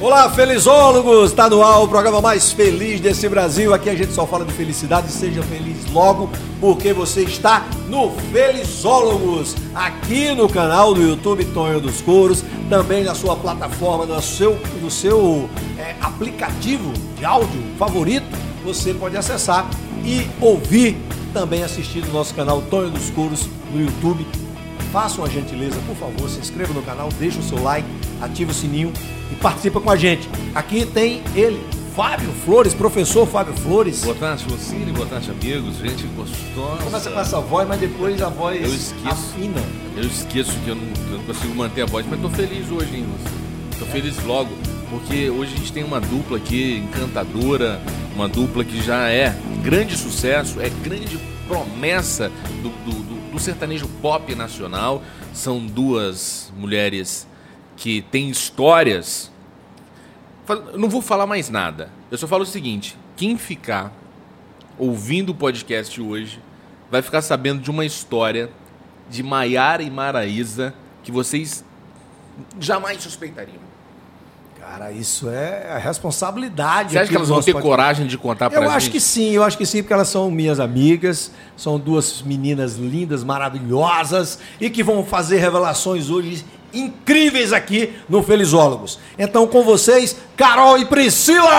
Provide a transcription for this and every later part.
Olá, felizólogos! Está no ar o programa mais feliz desse Brasil. Aqui a gente só fala de felicidade. Seja feliz logo, porque você está no Felizólogos, aqui no canal do YouTube Tonho dos Couros, também na sua plataforma, no seu, no seu é, aplicativo de áudio favorito. Você pode acessar e ouvir, também assistir no nosso canal Tonho dos Couros no YouTube. Faça uma gentileza, por favor, se inscreva no canal, deixe o seu like, ative o sininho e participa com a gente. Aqui tem ele, Fábio Flores, professor Fábio Flores. Boa tarde, Lucine, boa tarde, amigos, gente gostosa. Começa com essa voz, mas depois a voz eu esqueço, afina. Eu esqueço que eu não, eu não consigo manter a voz, mas tô feliz hoje, hein, Lúcio? Tô feliz logo, porque hoje a gente tem uma dupla aqui encantadora, uma dupla que já é grande sucesso, é grande promessa do, do, do, sertanejo pop nacional. São duas mulheres que têm histórias. Não vou falar mais nada. Eu só falo o seguinte: quem ficar ouvindo o podcast hoje vai ficar sabendo de uma história de Maiara e Maraísa que vocês jamais suspeitariam. Cara, isso é a responsabilidade. Você acha que elas vão ter podcast. coragem de contar Eu gente? acho que sim, eu acho que sim, porque elas são minhas amigas, são duas meninas lindas, maravilhosas e que vão fazer revelações hoje incríveis aqui no Felizólogos. Então, com vocês, Carol e Priscila!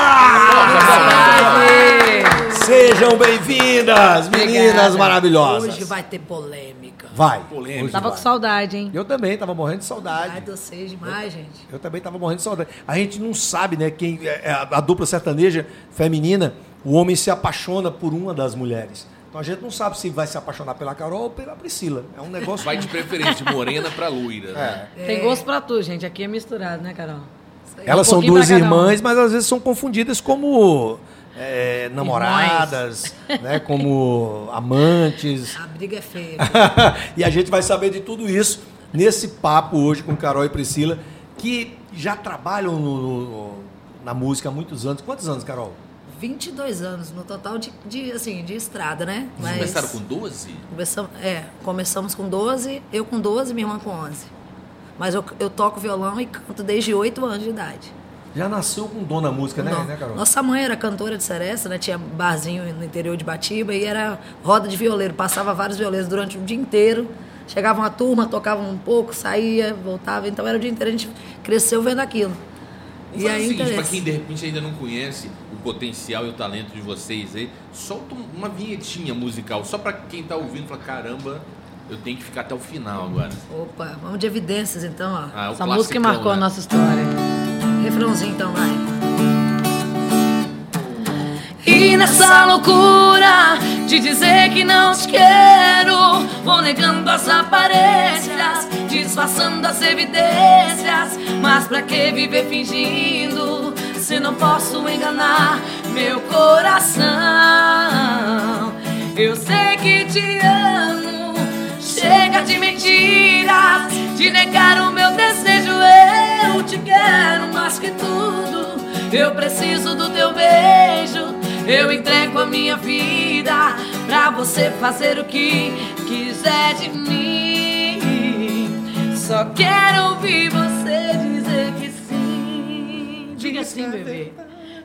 Sejam bem-vindas, meninas Obrigada. maravilhosas. Hoje vai ter polêmica. Vai. Polêmica. Tava vai. com saudade, hein? Eu também tava morrendo de saudade. Ai, vocês demais, gente. Eu também tava morrendo de saudade. A gente não sabe, né, quem é, é, a, a dupla sertaneja feminina, o homem se apaixona por uma das mulheres. Então a gente não sabe se vai se apaixonar pela Carol ou pela Priscila. É um negócio Vai de preferência de morena pra loira. Né? Tem gosto pra tudo, gente. Aqui é misturado, né, Carol? Elas Um são duas um. irmãs, mas às vezes são confundidas como é, namoradas, né, como amantes. A briga é feia. e a gente vai saber de tudo isso nesse papo hoje com Carol e Priscila, que já trabalham no- no- na música há muitos anos. Quantos anos, Carol? 22 anos no total de, de, assim, de estrada, né? Vocês começaram com 12? Começamos, é, começamos com 12, eu com 12 minha irmã com 11. Mas eu, eu toco violão e canto desde 8 anos de idade. Já nasceu com dom na música, né, né, Carol? Nossa mãe era cantora de seresta, né? Tinha barzinho no interior de Batiba e era roda de violeiro. Passava vários violeiros durante o dia inteiro. Chegava uma turma, tocava um pouco, saía, voltava. Então era o dia inteiro, a gente cresceu vendo aquilo. Vamos fazer o seguinte, interesse. pra quem de repente ainda não conhece potencial e o talento de vocês aí, solta um- uma vinhetinha musical, só pra quem tá ouvindo falar, caramba, eu tenho que ficar até o final agora. Opa, vamos de evidências então, ó. Ah, Essa música classicão, marcou né? a nossa história. Refrãozinho então, vai. E nessa loucura de dizer que não te quero, vou negando as aparências, disfarçando as evidências. Mas pra que viver fingindo se não posso enganar meu coração? Eu sei que te amo, chega de mentiras, de negar o meu desejo. Eu te quero mais que tudo. Eu preciso do teu beijo. Eu entrego a minha vida pra você fazer o que quiser de mim. Só quero ouvir você bebê.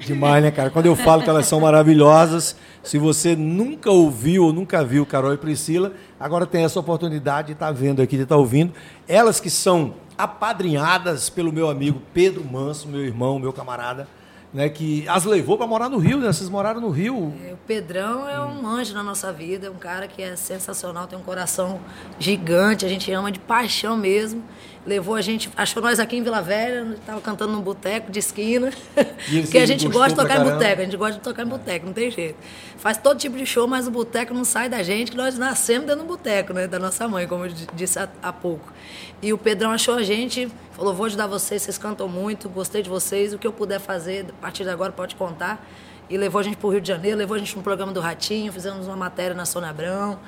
Demais, né, cara? Quando eu falo que elas são maravilhosas, se você nunca ouviu ou nunca viu Carol e Priscila, agora tem essa oportunidade de estar vendo aqui, de estar ouvindo. Elas que são apadrinhadas pelo meu amigo Pedro Manso, meu irmão, meu camarada, né, que as levou para morar no Rio, né? Vocês moraram no Rio. É, O Pedrão é um anjo na nossa vida, é um cara que é sensacional, tem um coração gigante, a gente ama de paixão mesmo. Levou a gente, achou nós aqui em Vila Velha, estava cantando num boteco de esquina. Porque a gente gosta de tocar em boteco, a gente gosta de tocar em boteco, não tem jeito. Faz todo tipo de show, mas o boteco não sai da gente, que nós nascemos dentro do boteco, né? Da nossa mãe, como eu disse há, há pouco. E o Pedrão achou a gente, falou: vou ajudar vocês, vocês cantam muito, gostei de vocês, o que eu puder fazer, a partir de agora pode contar. E levou a gente para o Rio de Janeiro, levou a gente no programa do Ratinho, fizemos uma matéria na Sônia Abrão.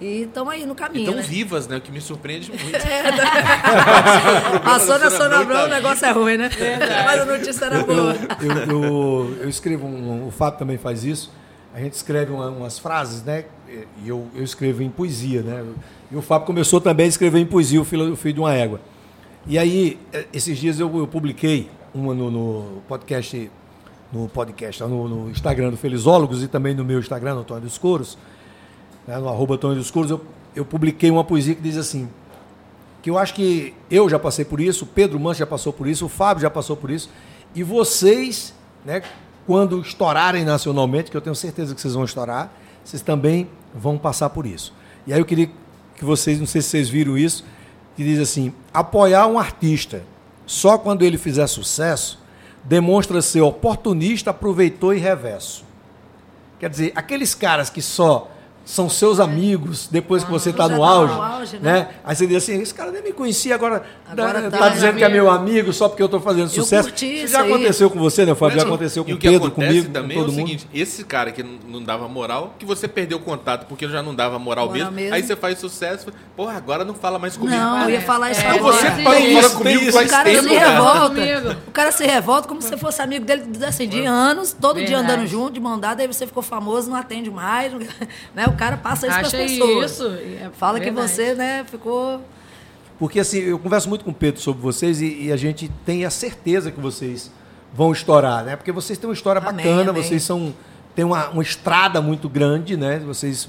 E estamos aí no caminho. Então né? vivas, né? O que me surpreende muito. A Sônia Sônia Abrão, o negócio é ruim, né? Mas a notícia era boa. Eu, eu- eu escrevo, um, o Fábio também faz isso. a gente escreve uma- umas frases, né? E eu, eu escrevo em poesia, né? E o Fábio começou também a escrever em poesia, o filho, o filho de uma égua. E aí, eh, esses dias eu, eu publiquei uma no, no podcast, no podcast, no, no Instagram do Felizólogos e também no meu Instagram, no Antônio dos Couros, né, no arroba Antônio dos Couros, eu, eu publiquei uma poesia que diz assim, que eu acho que eu já passei por isso, o Pedro Mancha já passou por isso, o Fábio já passou por isso, e vocês, né, quando estourarem nacionalmente, que eu tenho certeza que vocês vão estourar, vocês também vão passar por isso. E aí eu queria que vocês, não sei se vocês viram isso, que diz assim: apoiar um artista só quando ele fizer sucesso demonstra ser oportunista, aproveitou e reverso. Quer dizer, aqueles caras que só são seus amigos depois que você está já no tá auge, no auge, né? né? Aí você diz assim, esse cara nem me conhecia, agora, Agora tá, tá, dizendo é que é meu amigo só porque eu estou fazendo Eu sucesso. curti Isso isso já aí. aconteceu com você, né, Fábio? Já aconteceu com o Pedro, comigo, com também todo é o mundo. seguinte, esse cara que não dava moral, que você perdeu o contato porque já não dava moral, mesmo, mesmo. aí você faz sucesso, porra, agora não fala mais comigo. Não, eu ia É, falar isso é, agora. você fala, isso, comigo isso. faz O cara tempo, se revolta. O cara se revolta como se você fosse amigo dele assim, de anos, todo dia andando junto, de mão dada, aí você ficou famoso, não atende mais. Né? O cara passa isso para as Acha pessoas. isso, é Fala que verdade. você né, ficou. Porque assim, eu converso muito com o Pedro sobre vocês e, e a gente tem a certeza que vocês vão estourar, né? Porque vocês têm uma história Amém, bacana, amém. vocês são têm uma, uma estrada muito grande, né? Vocês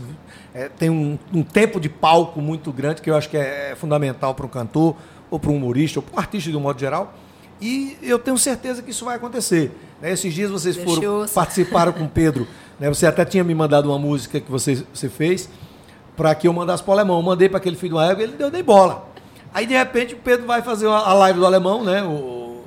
é, têm um, um tempo de palco muito grande que eu acho que é, é fundamental para um cantor ou para um humorista ou para um artista de um modo geral. E eu tenho certeza que isso vai acontecer. né? Esses dias vocês foram participaram com o Pedro, né? Você até tinha me mandado uma música que você, você fez para que eu mandasse para o alemão. Eu mandei para aquele filho do égua, ele deu nem bola. Aí de repente o Pedro vai fazer a live do alemão, né? O,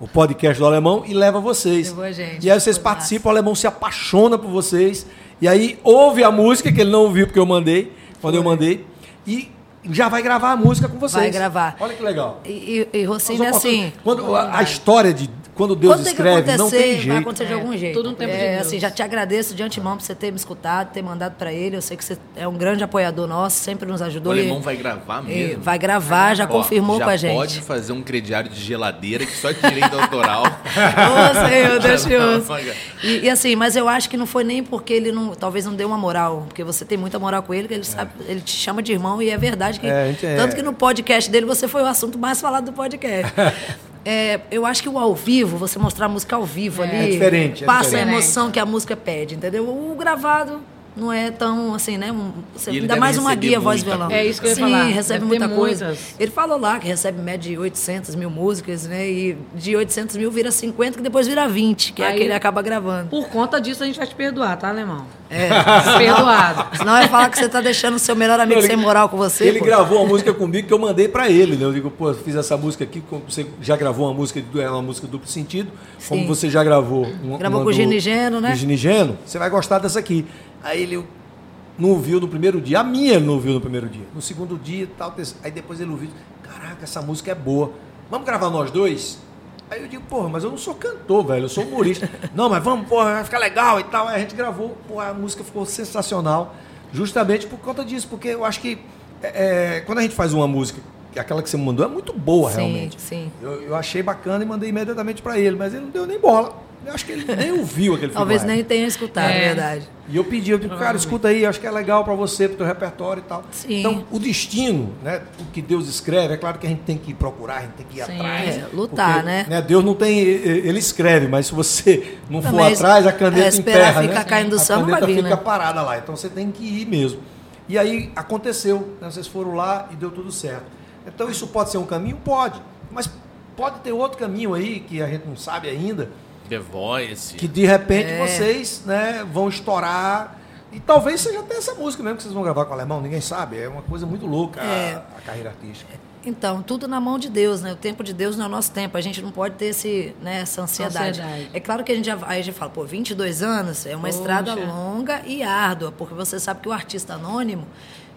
o podcast do alemão e leva vocês. Gente, e aí vocês foi participam, o alemão se apaixona por vocês. E aí ouve a música que ele não ouviu porque eu mandei, quando eu mandei, e já vai gravar a música com vocês. Vai gravar. Olha que legal. E, e, e Rocinho é assim. Quando a, a história de quando Deus Quando tem que escreve, não acontecer, tem vai jeito. acontecer de É, algum jeito. tudo no tempo de é, Deus. assim, já te agradeço de antemão por você ter me escutado, ter mandado para ele. Eu sei que você é um grande apoiador nosso, sempre nos O ajudou. alemão e- vai gravar e mesmo. vai gravar, já Ó, confirmou já com a gente. pode fazer um crediário de geladeira que só de direito autoral. Ô, Senhor, Deus te vai. E, e assim, mas eu acho que não foi nem porque ele não, talvez não deu uma moral, porque você tem muita moral com ele, que ele sabe, ele te chama de irmão e é verdade que É, é- tanto que no podcast dele você foi o assunto mais falado do podcast. É, eu acho que o ao vivo, você mostrar a música ao vivo ali, É diferente, é passa diferente. a emoção que a música pede, entendeu? O gravado não é tão assim, né? Um, você ainda mais uma guia voz e violão. É isso que eu ia Sim, falar. recebe muita coisa. muitas. Ele falou lá que recebe média de 800 mil músicas, né? E de 800 mil vira 50, que depois vira 20, que é Aí- que ele acaba gravando. Por conta disso, a gente vai te perdoar, tá, alemão? É. Perdoado. Senão vai falar que você tá deixando o seu melhor amigo Ele- sem moral com você. Ele pô. gravou uma música comigo que eu mandei pra ele, né? Eu digo, pô, fiz essa música aqui, como você já gravou uma música, de- é uma música duplo sentido, como Sim. você já gravou uma, Gravou uma com o Ginigeno, né? Ginigeno, você vai gostar dessa aqui. Aí ele não ouviu no primeiro dia, a minha ele não ouviu no primeiro dia. No segundo dia, tal, terceiro- aí depois ele ouviu, caraca, essa música é boa. Vamos gravar nós dois? Aí eu digo, porra, mas eu não sou cantor, velho, eu sou humorista. não, mas vamos, porra, vai ficar legal e tal. Aí a gente gravou, porra, a música ficou sensacional, justamente por conta disso, porque eu acho que é, é, quando a gente faz uma música, aquela que você me mandou é muito boa, Sim, realmente. sim. Eu, eu achei bacana e mandei imediatamente pra ele, mas ele não deu nem bola. Eu acho que ele nem ouviu aquele filme. Talvez nem tenha escutado, É. verdade. E eu pedi, eu digo, cara, escuta aí, acho que é legal para você, pro teu repertório e tal. Sim. Então, o destino, né, o que Deus escreve, é claro que a gente tem que procurar, a gente tem que ir Sim. atrás. É, lutar, né? Deus não tem, ele escreve, mas se você não for atrás, a caneta é, esperar emperra, ficar né? caindo do a céu caneta vai vir, fica né? parada lá, então você tem que ir mesmo. E aí aconteceu, né? vocês foram lá e deu tudo certo. Então isso pode ser um caminho? Pode, mas pode ter outro caminho aí que a gente não sabe ainda, The Voice. que de repente É. vocês né, vão estourar. E talvez seja até essa música mesmo que vocês vão gravar com o alemão, ninguém sabe. É uma coisa muito louca a- É. a, carreira artística. Então, tudo na mão de Deus, né? O tempo de Deus não é o nosso tempo. A gente não pode ter esse, né, essa ansiedade. Ansiedade. É claro que a gente já aí a gente fala, pô, 22 anos é uma Poxa. estrada longa e árdua, porque você sabe que o artista anônimo,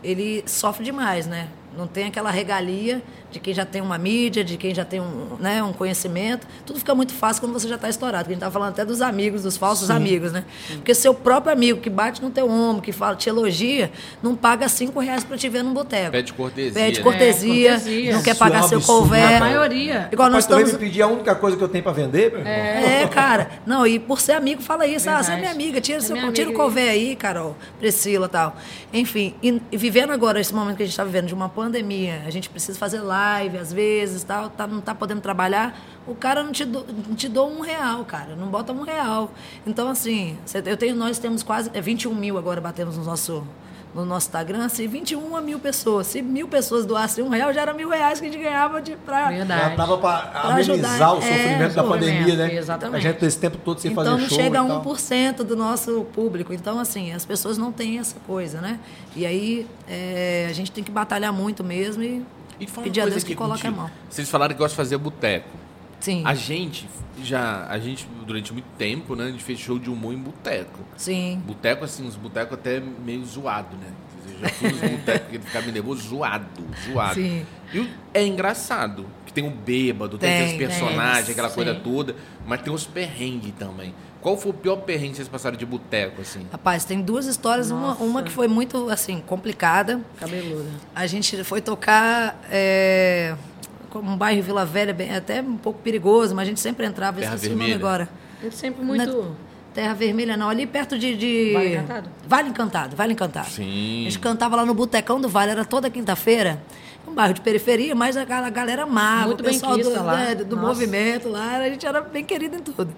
ele sofre demais, né? Não tem aquela regalia de quem já tem uma mídia, de quem já tem um, né, um conhecimento. Tudo fica muito fácil quando você já está estourado. Porque a gente está falando até dos amigos, dos falsos amigos, né? Porque seu próprio amigo que bate no teu ombro, que fala, te elogia, não paga cinco reais para te ver num boteco. Pede cortesia. Pede né? cortesia, É, cortesia. não quer pagar é um seu couvert. A maioria. Igual nós Mas também estamos... me pedir a única coisa que eu tenho pra vender, meu irmão. É, cara. Não, e por ser amigo, fala isso. Ah, você é minha amiga, tira, É seu, minha tira o amiga. couvert aí, Carol, Priscila e tal. Enfim, e, e vivendo agora esse momento que a gente está vivendo de uma pandemia, a gente precisa fazer live às vezes, tal, tá, não tá podendo trabalhar, o cara não te, do, não te dou um real, cara, não bota um real. Então, assim, eu tenho, nós temos quase é, 21 mil agora batemos no nosso, no nosso Instagram, assim, 21 mil pessoas. Se mil pessoas doassem um real, já era mil reais que a gente ganhava de, pra, Verdade. Já pra amenizar ajudar, o é, sofrimento da sofrimento, pandemia, né? exatamente. A gente esse tempo todo sem então fazer não show chega a e tal. 1% do nosso público. Então, assim, as pessoas não têm essa coisa, né? E aí é, a gente tem que batalhar muito mesmo e, E pedir a Deus que aqui coloque a mão. Vocês falaram que gostam de fazer boteco. Sim. A gente já, a gente durante muito tempo, né, a gente fez show de humor em boteco. Sim. Boteco, assim, uns botecos até meio zoado, né? Eu já fui nos botecos que ele ficava nervoso, zoado, zoado. Sim. E é engraçado, que tem o bêbado, tem, Tem, aqueles personagens, aquela coisa sim. toda, mas tem os perrengues também. Qual foi o pior perrengue que vocês passaram de boteco, assim? Rapaz, tem duas histórias. Uma, uma que foi muito, assim, complicada. Cabeluda. A gente foi tocar é, como um bairro Vila Velha, bem, até um pouco perigoso, mas a gente sempre entrava. Terra esqueci o nome Vermelha? agora. Sempre muito. Na- Terra Vermelha não, ali perto de, de- Vale Encantado? Vale Encantado, Vale Encantado. Sim. A gente cantava lá no Botecão do Vale, era toda quinta-feira. Um bairro de periferia, mas a gal- a galera amava, Muito o pessoal do, benquista lá. né, do Nossa. movimento lá, a gente era bem querido em tudo.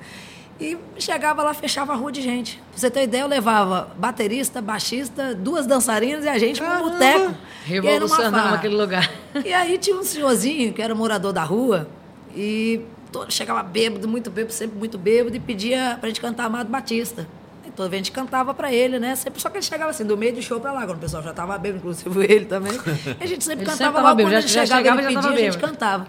E chegava lá, fechava a rua de gente. Pra você ter ideia, eu levava baterista, baixista, duas dançarinas e a gente boteco. E era uma Revolucionando farra. aquele lugar. E aí tinha um senhorzinho que era morador da rua e todo, chegava bêbado, muito bêbado, sempre muito bêbado, e pedia pra gente cantar Amado Batista. E toda vez a gente cantava pra ele, né? Sempre, só que ele chegava assim, do meio do show pra lá, quando o pessoal já tava bêbado, inclusive ele também. E a gente sempre Ele cantava sempre lá, bêbado, quando já- ele já chegava, chegava, ele já pedia, tava a gente bêbado. cantava.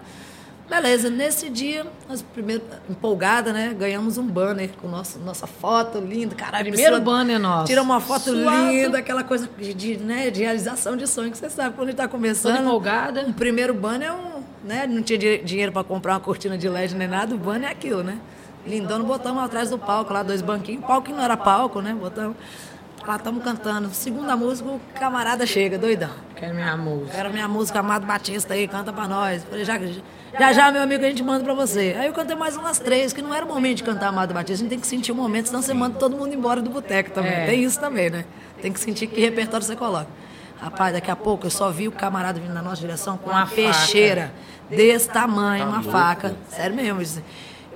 Beleza, nesse dia, nós primeiro, empolgada, né? Ganhamos um banner com nosso, nossa foto linda, caralho. Primeiro banner nosso. Tira uma foto Suado. linda, aquela coisa de, de, né, de realização de sonho que você sabe quando a gente tá começando. Toda empolgada. O primeiro banner é um. Né, não tinha di- dinheiro para comprar uma cortina de LED nem nada, o banner é aquilo, né? Lindão, botamos atrás do palco lá, dois banquinhos. Palco que não era palco, né? Botamos. Lá estamos cantando. Segunda música, o camarada chega, doidão. Quero minha música. Era minha música, Amado Batista aí, canta pra nós. Falei, já, já, já, meu amigo, a gente manda pra você. Aí eu cantei mais umas três, que não era o momento de cantar Amado Batista. A gente tem que sentir o momento, senão você manda todo mundo embora do boteco também. É. Tem isso também, né? Tem que sentir que repertório você coloca. Rapaz, daqui a pouco eu só vi o camarada vindo na nossa direção com uma Uma faca. peixeira desse tamanho, Tá uma louco. faca. Sério mesmo. isso.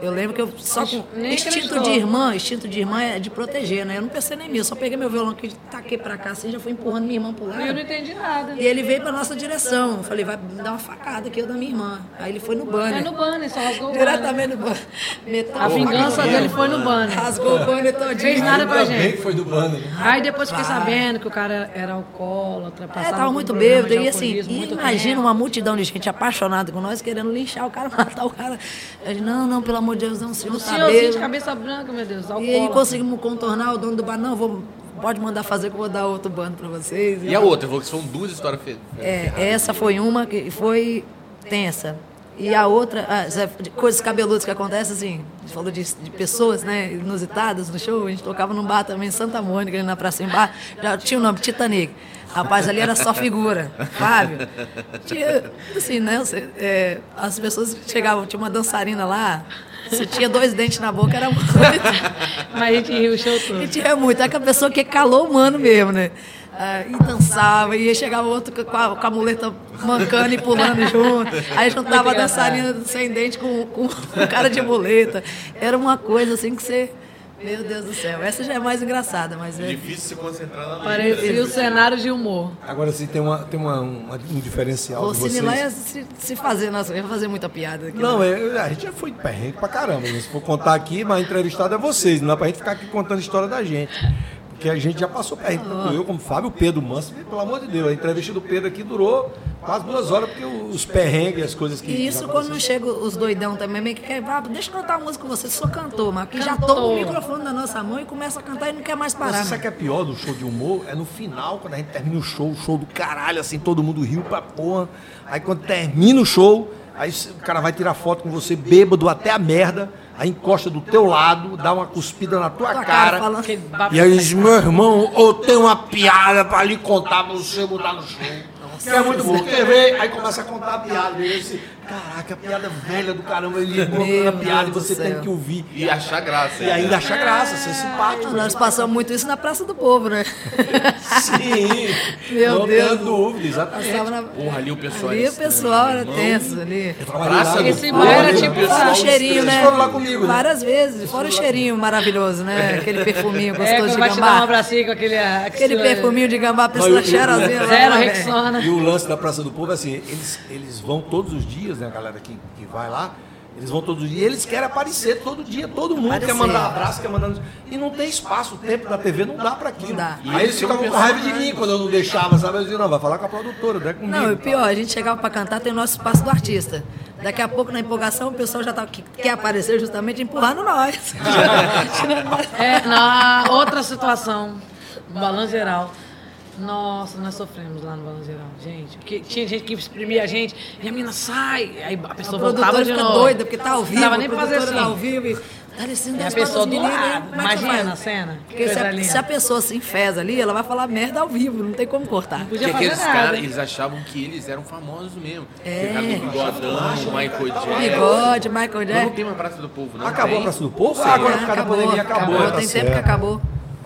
Eu lembro que eu só com instinto de irmã, instinto de irmã é de proteger, né? Eu não pensei nem nisso, só peguei meu violão aqui, taquei pra cá assim, já fui empurrando minha irmã pro lado. Eu não entendi nada. E ele veio pra nossa direção. Eu falei, vai me dar uma facada aqui, eu da minha irmã. Aí ele foi no É banner. no banner, só rasgou o banner. Diretamente no banner. Meteu A vingança dele foi no banner. Rasgou o banner todinho. Fez nada com a Ainda bem gente. que foi do bando. né? Aí depois fiquei sabendo que o cara era alcoólatra, É, passava tava por muito bêbado. E assim, e imagina uma multidão de gente apaixonada com nós, querendo linchar o cara, matar o cara. Eu disse, não, não, pelo amor de Deus, não, o senhor Um tá senhorzinho de cabeça branca, meu Deus, E aí conseguimos contornar o dono do bar. Não, vou, pode mandar fazer que eu vou dar outro bando pra vocês. E a outra, falou que são duas histórias fe... É, essa foi uma que foi tensa. E a outra, ah, de coisas cabeludas que acontecem, assim, a gente falou de, de pessoas, né, inusitadas no show, a gente tocava num bar também em Santa Mônica, ali na Praça em Bar, já tinha o nome, Titanic. Rapaz, ali era só figura, Fábio. Tinha, assim, né, é, as pessoas chegavam, tinha uma dançarina lá, você tinha dois dentes na boca, era muito... Mas a gente riu o show todo. tinha muito. É que a pessoa que calou o mano mesmo, né? Ah, e dançava, e chegava outro com a, com a muleta mancando e pulando junto. Aí juntava a dançarina sem dente com, com, com cara de muleta. Era uma coisa assim que você. Meu Deus do céu. Essa já é mais engraçada, mas é. Difícil se concentrar na Parecia o cenário de humor. Agora sim tem, uma, tem uma, um, um diferencial O de vocês. Cine lá ia se, se fazer, nossa, eu ia fazer muita piada aqui. Não, é, a gente já foi perrengue pra caramba. né? Se for contar aqui, mas entrevistado é vocês. Não dá pra gente ficar aqui contando a história da gente. Porque a gente já passou perrengue. Tanto eu como Fábio, o Pedro Manso. Pelo amor de Deus, a entrevista do Pedro aqui durou quase duas horas, porque os perrengues, as coisas que. E isso quando não chega os doidão também, meio que quer, ah, deixa eu cantar uma música com você, sou cantor, mas que já toma o microfone na nossa mão e começa a cantar e não quer mais Você parar. sabe o né? que é pior do show de humor? É no final, quando a gente termina o show, o show do caralho, assim, todo mundo riu pra porra. Aí quando termina o show, aí o cara vai tirar foto com você bêbado até a merda, aí encosta do teu lado, dá uma cuspida na tua, Tua cara. E aí diz, meu irmão, eu tenho uma piada pra lhe contar pra você botar no show. Que é muito bom. Ver? Aí começa a contar a piada. E você, caraca, a piada velha do caramba, ele contando a piada e você tem que ouvir. E achar graça. E ainda achar graça, ser simpático. Nós passamos muito isso na Praça do Povo, né? Sim, Meu não Deus. tenha dúvida, exatamente. Na... Porra, ali o pessoal Ali era o pessoal era tenso ali. Praça do Esse bar era tipo- Fora o cheirinho, estranho. né? Vocês foram lá comigo, né? Várias vezes. Fora o cheirinho maravilhoso, né? Aquele perfuminho É, gostoso de vai te dar um gambá. abracinho com aquele... Aquele perfuminho de gambá, a Não, e pessoa o- cheirosinha. lá, Zero. Rexona. E o lance da Praça do Povo é assim, eles, eles vão todos os dias, né, a galera que, que vai lá, eles vão todos os dias, e eles querem aparecer todo dia, todo mundo Aparecer. quer mandar abraço, quer mandar... E não tem espaço, o tempo da TV não dá pra aquilo. Dá. Aí eles ficavam com raiva de mim quando eu não deixava, sabe? Eu dizia, não, vai falar com a produtora, não é comigo. Não, e pior, a gente chegava pra cantar, tem o nosso espaço do artista. Daqui a pouco, na empolgação, o pessoal já tá, que quer aparecer justamente empurrando nós. É, na outra situação, balanço geral. Nossa, nós sofremos lá no balanço geral, gente. Porque tinha gente que exprimia a gente, e a menina sai, aí a A pessoa voltava produtora de fica novo. doida, porque tá ao vivo. Não dava a nem pra fazer produtora tá ao assim. vivo e dá licença, E a pessoa do lado, é que imagina a cena. Porque se a, se a pessoa se enfesa ali, ela vai falar merda ao vivo, não tem como cortar. Não Porque podia fazer aqueles nada. caras, eles achavam que eles eram famosos mesmo. É. Ficava com bigodão, Michael Jackson. Bigode, Michael Não, não Jackson. tem uma Praça do Povo, não Acabou tem. a Praça do Povo? Sim. Agora É, por causa da pandemia acabou. acabou, tá tem tempo certo. que acabou.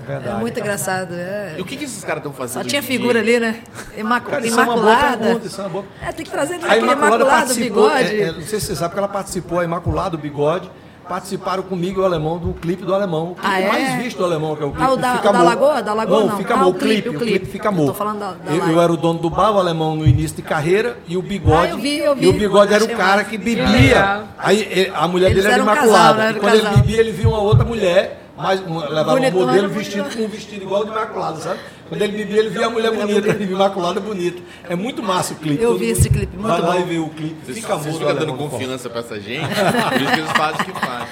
É verdade. É muito engraçado. É. E o que, que esses caras estão fazendo? Só tinha figura dia? ali, né? Imacu- Cara, isso é uma boa Imaculada. pergunta, isso é uma boa- É, tem que trazer aquele Imaculada imaculado, participou, bigode. é, é, não sei se você sabe que ela participou, a Imaculada, o Bigode, participaram comigo e o Alemão do clipe do Alemão. O clipe Ah, é? mais visto do Alemão, que é o clipe Ah, o do da- Fica o da Amor. Lagoa? Da Lagoa, não. Fica Ah, Amor, o clipe, o o clipe, clipe. Fica Eu Amor. tô falando da- da eu, eu era o dono do bar, o Alemão no início de carreira, e o Bigode, Ah, eu vi, eu vi. e o Bigode era o cara que bebia. Aí ele- a mulher Eles dele era eram um Imaculada. casal, né? e Era quando ele casal. bebia, ele via uma outra mulher, mas um, levava um modelo vestido com um vestido igual de Imaculada, sabe? Quando ele bebia, ele via a mulher bonita, ele via Imaculada bonita. É muito massa o clipe. Eu vi mundo esse clipe, muito Vai lá bom. e vê o clipe. Vocês, Fica vocês ficam dando Forró. confiança pra essa gente, por isso que eles fazem o que fazem.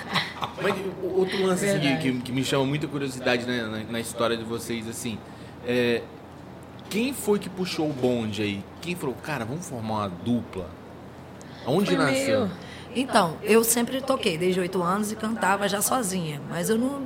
Mas outro lance assim, que, que- que me chama muita curiosidade né, na, na história de vocês, assim, é, quem foi que puxou o bonde aí? Quem falou, cara, vamos formar uma dupla? Onde Foi nasceu? meio- Então, eu sempre toquei desde oito anos e cantava já sozinha, mas eu não,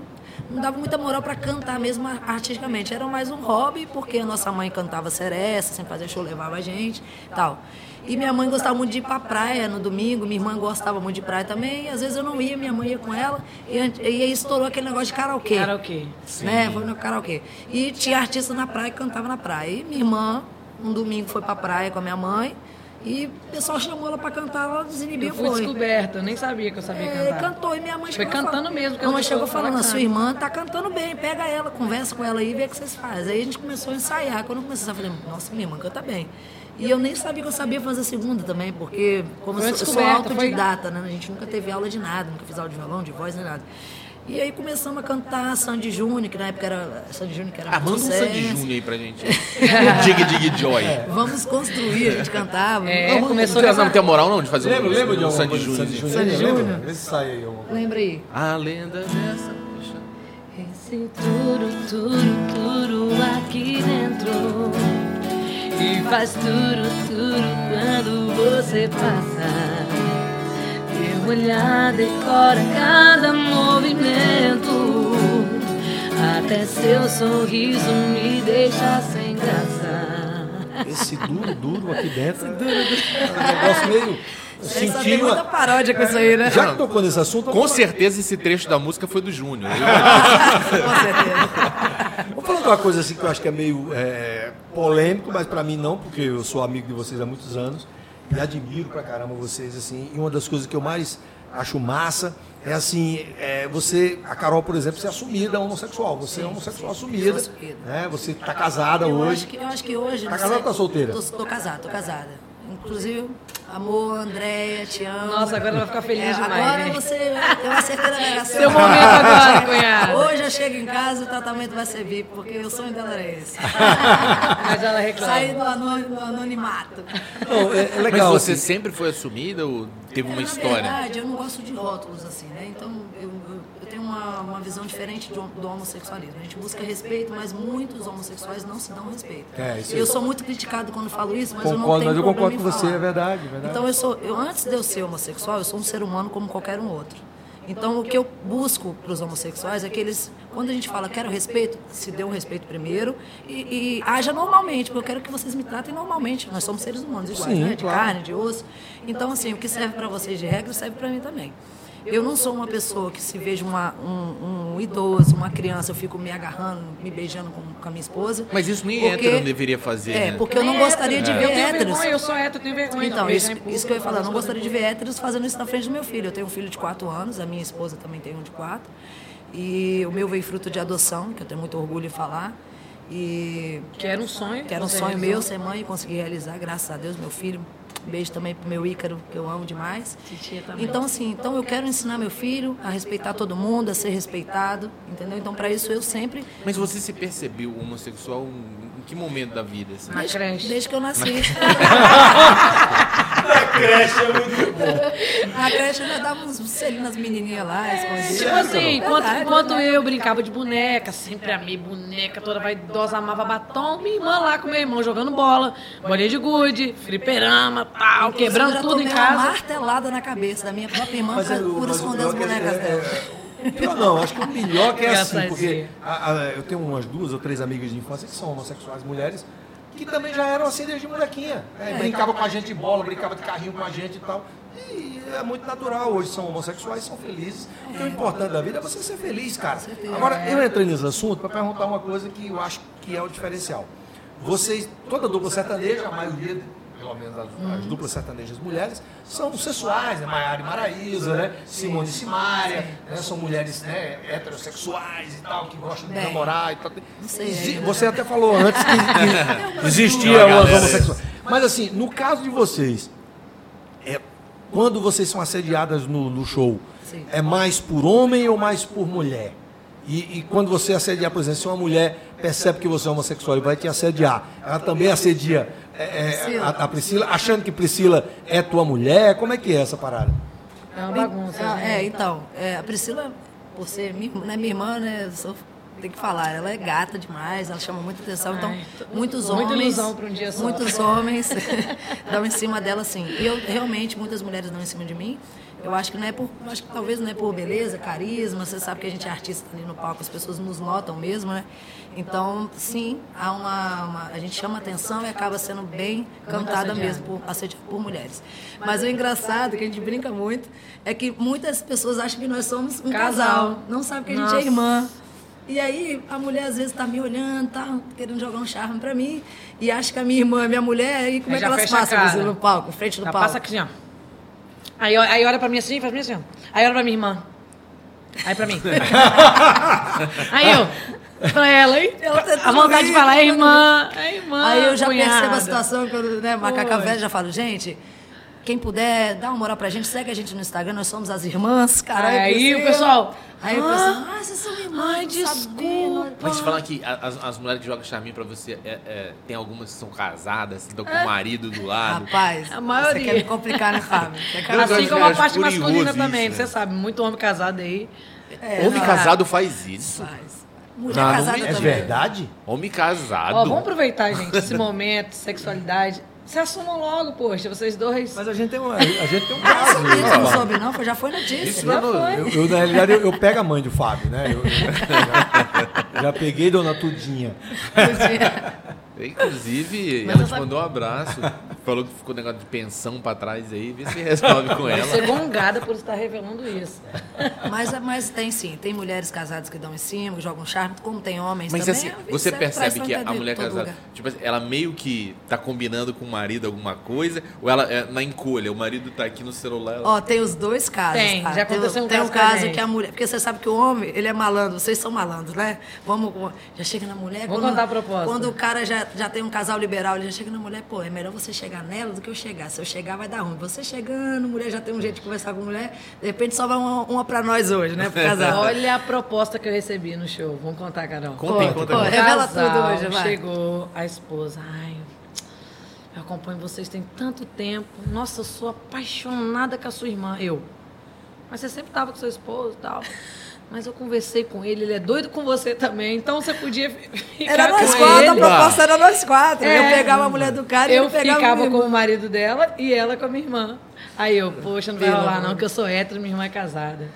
não dava muita moral para cantar mesmo artisticamente. Era mais um hobby, porque a nossa mãe cantava seresta, sempre fazia show, levava a gente tal. E minha mãe gostava muito de ir pra praia no domingo, minha irmã gostava muito de praia também, e às vezes eu não ia, minha mãe ia com ela, e, e aí estourou aquele negócio de karaokê. Karaokê. Né? Foi no karaokê. E tinha artista na praia que cantava na praia. E minha irmã, um domingo, foi pra praia com a minha mãe, e o pessoal chamou ela pra cantar, ela desinibiu Eu fui foi. descoberta, eu nem sabia que eu sabia É, cantar. cantou e minha mãe Foi cantando falando- mesmo que as mãe chegou falando, a sua irmã tá cantando bem, pega ela, conversa com ela aí e vê o que vocês fazem. Aí a gente começou a ensaiar. Quando eu comecei a falar, nossa, minha irmã canta bem. E eu nem sabia que eu sabia fazer segunda também, porque como eu sou, eu sou descoberta, foi- autodidata, né? A gente nunca teve aula de nada, nunca fiz aula de violão, de voz, nem nada. E aí começamos a cantar Sandy Júnior, que na época era Sandy Júnior, que era Ah, manda um. Sandy Júnior aí pra gente. Dig Dig Joy. Vamos construir, a gente cantava. É, Vamos- começou Não, com não tem moral não de fazer Lembra, um, lembra de um Sandy Júnior? Sandy Júnior? Sandy Lembra? Júnior? Vê se sai aí. Lembra aí. A lenda dessa... Deixa... Esse turu, turu, turu aqui dentro E faz turu, turu quando você passa olhar decora cada movimento Até seu sorriso me deixa sem graça Esse duro, duro aqui dentro. É um negócio meio. Sentindo. muita paródia com isso aí, né? Já que tocou nesse assunto, Com certeza esse trecho da música foi do Júnior. Com certeza. Vou falar de uma coisa assim que eu acho que é meio é, polêmico, mas pra mim não, porque eu sou amigo de vocês há muitos anos e admiro pra caramba vocês assim. E uma das coisas que eu mais acho massa é assim, é, você, a Carol, por exemplo, ser assumida homossexual. Você é homossexual assumida, né? Você tá casada Eu hoje. acho que, eu acho que hoje. Tá casada ou tá solteira? Tô, tô casada, tô casada. Inclusive, Amor, Andréia, te amo. Nossa, agora ela vai ficar feliz É, demais, agora você eu acertei na negação. Seu momento agora, cunhada. Hoje eu chego em casa e o tratamento vai ser VIP, porque o sonho dela era esse. Mas ela reclama. Sair do, ano- do anonimato. Não, é, é Mas legal. você assim. sempre foi assumida ou teve uma Na história? verdade, eu não gosto de rótulos assim, né? Então, eu, eu- eu tenho uma, uma visão diferente do, do homossexualismo. A gente busca respeito, mas muitos homossexuais não se dão respeito. É, isso eu sou muito criticado quando falo isso, mas eu não Concordo, tenho mas eu concordo com você, é verdade, é verdade. Então, eu sou, eu, antes de eu ser homossexual, eu sou um ser humano como qualquer um outro. Então, o que eu busco para os homossexuais é que eles, quando a gente fala quero respeito, se dê um respeito primeiro e, e haja normalmente, porque eu quero que vocês me tratem normalmente. Nós somos seres humanos iguais, Sim, né? De claro. carne, de osso. Então, assim, o que serve para vocês de regra serve para mim também. Eu não sou uma pessoa que se vejo uma, um, um idoso, uma criança, eu fico me agarrando, me beijando com, com a minha esposa. Mas isso nem Porque- hétero deveria fazer, É, né? porque eu não gostaria de Eu ver tenho héteros. vergonha, eu sou hétero, eu tenho vergonha. Então, de isso, isso que eu ia falar, eu não gostaria de ver héteros fazendo isso na frente do meu filho. Eu tenho um filho de 4 anos, a minha esposa também tem um de 4. E o meu veio fruto de adoção, que eu tenho muito orgulho em falar. E Que era um sonho. que era um sonho realizou. meu ser mãe e consegui realizar, graças a Deus, meu filho. Beijo também pro meu Ícaro, que eu amo demais. Titia também. Então, assim, então eu quero ensinar meu filho a respeitar todo mundo, a ser respeitado, entendeu? Então, para isso, eu sempre, Mas você se percebeu homossexual em em que momento da vida? assim? Na creche. desde que eu nasci. creche é muito bom. Na creche, nós dávamos um selinho nas menininhas lá, escondidas. Tipo assim, enquanto, enquanto verdade. eu brincava de boneca, sempre amei boneca, toda vaidosa, amava batom, minha irmã lá com meu irmão jogando bola, bolinha de gude, fliperama, tal, Inclusive, quebrando eu já tudo em casa. uma martelada na cabeça da minha própria irmã por, é esconder as é- bonecas é- dela. É- Pior não, acho que o melhor que é assim, porque a- a- eu tenho umas duas ou três amigas de infância que são homossexuais mulheres, que também já eram assim desde molequinha. né? Brincava com a gente de bola, brincava de carrinho com a gente e tal. E é muito natural, hoje são homossexuais, são felizes. Porque o importante da vida é você ser feliz, cara. Agora, eu entrei nesse assunto para perguntar uma coisa que eu acho que é o diferencial. Vocês, toda dupla sertaneja, a maioria, pelo menos as, as duplas sertanejas mulheres, são sensuais, né? Maiara e Maraísa, né? Simone e Simária, né? São mulheres né? heterossexuais e tal, que gostam de Bem, namorar e tal. sei. Você até falou antes que, que existia Uma os homossexuais. Mas assim, no caso de vocês, é, quando vocês são assediadas no, no show, Sim. é mais por homem ou mais por mulher? E, e quando você assediar, por exemplo, se uma mulher percebe que você é homossexual e vai te assediar, ela também assedia é, é, Priscila. a, a Priscila, achando que Priscila é tua mulher? Como é que é essa parada? É uma bagunça. Ah, gente. é, então, é, a Priscila, por ser minha, né, minha irmã, né, sou- tem que falar, ela é gata demais, ela chama muita atenção, então muitos Muita homens, ilusão pra um dia só. muitos homens dão em cima dela, sim. E eu realmente muitas mulheres dão em cima de mim. Eu acho que não é por, eu acho que talvez não é por beleza, carisma. Você sabe que a gente é artista ali no palco, as pessoas nos notam mesmo, né? Então, sim, há uma, uma- a gente chama atenção e acaba sendo bem cantada mesmo por, assediada por mulheres. Mas o engraçado, que a gente brinca muito, é que muitas pessoas acham que nós somos um Casal. casal. Não sabem que a gente Nossa. é irmã. E aí a mulher às vezes tá me olhando, tá querendo jogar um charme pra mim, e acha que a minha irmã é minha mulher, e como é que elas passam no palco, em frente do Já palco? passa aqui, ó. Aí, aí olha pra mim assim, faz assim, ó. Aí olha pra minha irmã. Aí pra mim. aí eu, pra ela, hein? Ela tá a vontade de falar, é irmã, é irmã. Aí eu já cunhada. percebo a situação, quando né, macaca velha, já falo, gente, quem puder, dá uma moral pra gente, segue a gente no Instagram, nós somos as irmãs, caralho. Aí o pessoal, Aí o ah, pessoal, ah, vocês são irmãs, ai, não desculpa. sabendo." Mas você fala que as, as mulheres que jogam charminho pra você, é- é, tem algumas que são casadas, estão com o marido do lado. Rapaz, A maioria. você quer me complicar, né, Fábio? Que eu- Eu Assim como eu a parte masculina isso, também, né? você sabe, muito homem casado aí. É, Homem não, casado faz isso. Faz. Mulher Não, não casada me- É também. verdade? Homem casado. Ó, vamos aproveitar, gente, esse momento, sexualidade. Se assumam logo, poxa, vocês dois. Mas a gente tem, uma, a gente tem um Ah, caso. né, você não soube não, foi- já foi notícia. Isso Já não- foi. Eu, eu, na realidade, eu, eu pego a mãe do Fábio, né? Eu, eu- já, já peguei Dona Tudinha. Inclusive, Mas ela te sabe- mandou um abraço. Falou que ficou negócio de pensão pra trás aí. Vê se resolve com ela. ser gongada por estar revelando isso. Mas, mas tem sim, tem mulheres casadas que dão em cima, que jogam charme, como tem homens Mas também. assim, a vida você segue percebe que a mulher casada, lugar. tipo assim, ela meio que tá combinando com o marido alguma coisa, ou ela é na encolha, o marido tá aqui no celular. Ela... Ó, tem os dois casos. Tem, tá? já tem, aconteceu um tem caso um com a caso que a mulher. Porque você sabe que o homem, ele é malandro, vocês são malandros, né? Vamos. Já chega na mulher. Vamos quando, contar a proposta. Quando o cara já, já tem um casal liberal, ele já chega na mulher, pô, é melhor você chegar chegar nela do que eu chegar. Se eu chegar, vai dar ruim. Você chegando, mulher já tem um jeito de conversar com mulher, de repente só vai uma, uma pra nós hoje, né? Pro casal. Olha a proposta que eu recebi no show. Vamos contar, Carol. Conta Pô, conta é. Revela tudo hoje, vai. Chegou a esposa. Ai, eu acompanho vocês tem tanto tempo. Nossa, eu sou apaixonada com a sua irmã. Eu. Mas você sempre estava com seu esposo e tal. Mas eu conversei com ele, ele é doido com você também. Então você podia ficar Era nós quatro, a proposta era nós quatro. É. Eu pegava a mulher do cara e Eu ele pegava ficava com o marido dela e ela com a minha irmã. Aí eu, poxa, não vai rolar não, que eu sou hétero e minha irmã é casada.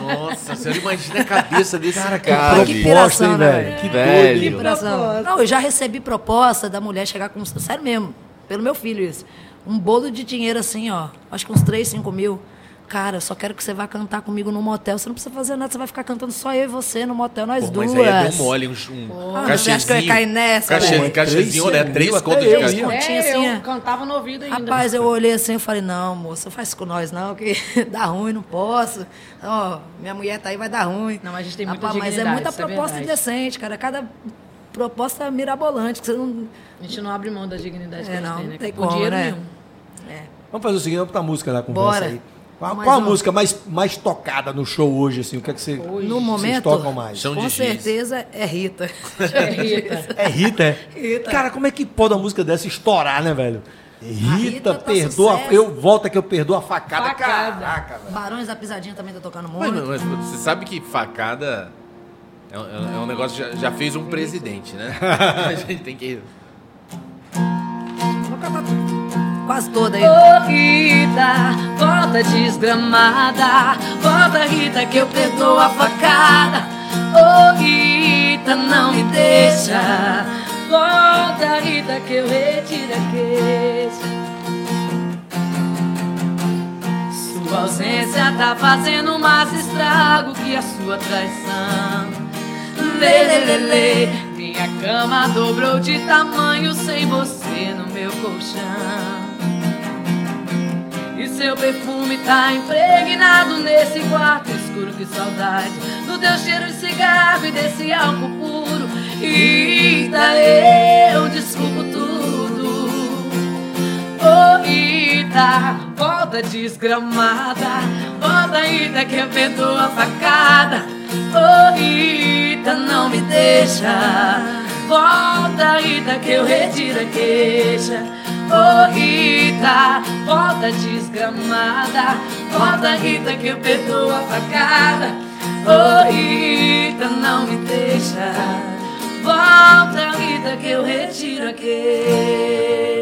Nossa, você imagina a cabeça desse cara, Que cara. que proposta, hein, né, velho? Que Velho. doido. Que. Proposta. Não, eu já recebi proposta da mulher chegar com. Sério mesmo, pelo meu filho isso. Um bolo de dinheiro assim, ó. Acho que uns 3, 5 mil. Cara, eu só quero que você vá cantar comigo no motel. Você não precisa fazer nada, você vai ficar cantando só eu e você no motel, nós Pô, duas. mas aí é deu mole, um, um Ah, cachezinho. você acha que eu ia cair nessa, Cache, velho? cachezinho, Três né? Três contas de eu cachê. é, assim, eu é. cantava no ouvido ainda. Rapaz, eu olhei assim e falei, não, moça, faz isso com nós não, que dá ruim, não posso. Ó, minha mulher tá aí, vai dar ruim. Não, mas a gente tem muita Rapaz, Mas é muita é proposta verdade. decente, cara. Cada proposta mirabolante, que você não... A gente não abre mão da dignidade que É, a gente não, tem, não né? tem Com como, dinheiro né? nenhum. Vamos fazer o seguinte, vamos botar a música da conversa Bora. aí. Qual, Mais qual a música mais, mais tocada no show hoje, assim? O que é que você, No vocês momento, tocam mais? Com giz. certeza é Rita. Rita. É Rita, é? Rita. Cara, como é que pode uma música dessa estourar, né, velho? Rita, Rita tá perdoa. sucesso. Eu volto aqui, eu perdoo a facada. Facada. Caraca, velho. Barões da Pisadinha também tá tocando Mas, muito. mas você sabe que facada é, um- é um negócio que já, já fez um presidente, né? A gente tem que. Vou cantar quase toda aí. Ô Rita, volta desgramada Volta Rita que eu perdoo a facada Ô Rita, não me deixa Volta Rita que eu retiro a queixa Sua ausência tá fazendo mais estrago que a sua traição lê. Minha cama dobrou de tamanho sem você no meu colchão e seu perfume tá impregnado nesse quarto escuro, que saudade do teu cheiro de cigarro e desse álcool puro. Rita, eu desculpo tudo. Ô Rita, volta desgramada. Volta, Rita, que eu perdoo a facada. Ô Rita, não me deixa. Volta, Rita, que eu retiro a queixa. Rita, volta desgramada. Volta, Rita, que eu perdoo a facada. Ô Rita, não me deixa. Volta, Rita, que eu retiro a queixa.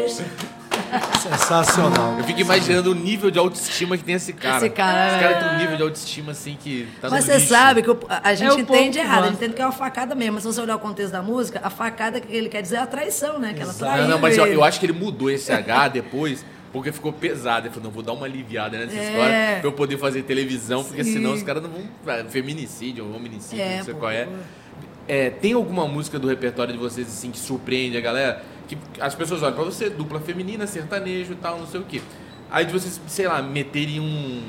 Sensacional. Eu fico imaginando o nível de autoestima que tem esse cara. Esse cara, Esse cara é. tem um nível de autoestima assim que tá Mas no você lixo. sabe que a gente povo entende errado, a gosta. gente entende que é uma facada mesmo. Mas se você olhar o contexto da música, a facada que ele quer dizer é a traição, né? Que ela traiu Não, não, mas eu, eu acho que ele mudou esse H depois, porque ficou pesado. Ele falou, não, vou dar uma aliviada nessa É. história pra eu poder fazer televisão, porque Sim. senão os caras não vão. Feminicídio, hominicídio, É, não sei pô, qual é. É, Tem alguma música do repertório de vocês assim que surpreende a galera? Que as pessoas olham pra você, dupla feminina, sertanejo e tal, não sei o quê. Aí de vocês, sei lá, meterem um,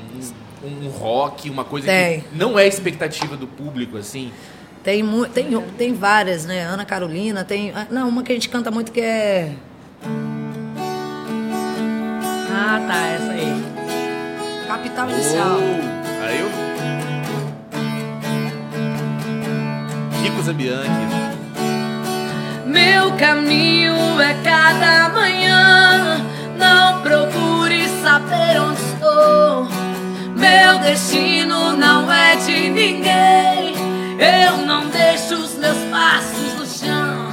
um, um rock, uma coisa Tem. que não é expectativa do público, assim. Tem, tem, tem várias, né? Ana Carolina, tem. ah, Não, uma que a gente canta muito que é. Ah, tá, essa aí. Capital Inicial. Oh, aí eu. Kiko Zambianchi. Meu caminho é cada manhã. Não procure saber onde estou. Meu destino não é de ninguém. Eu não deixo os meus passos no chão.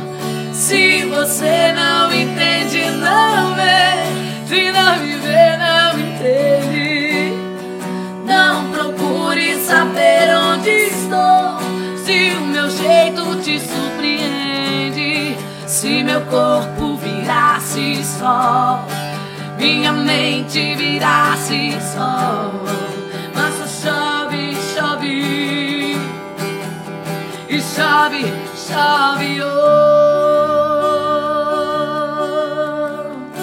Se você não entende, não vê. Se não vê, não entende. Não procure saber Se meu corpo virasse sol. Minha mente virasse sol. Mas só chove, chove. E chove, chove. Oh.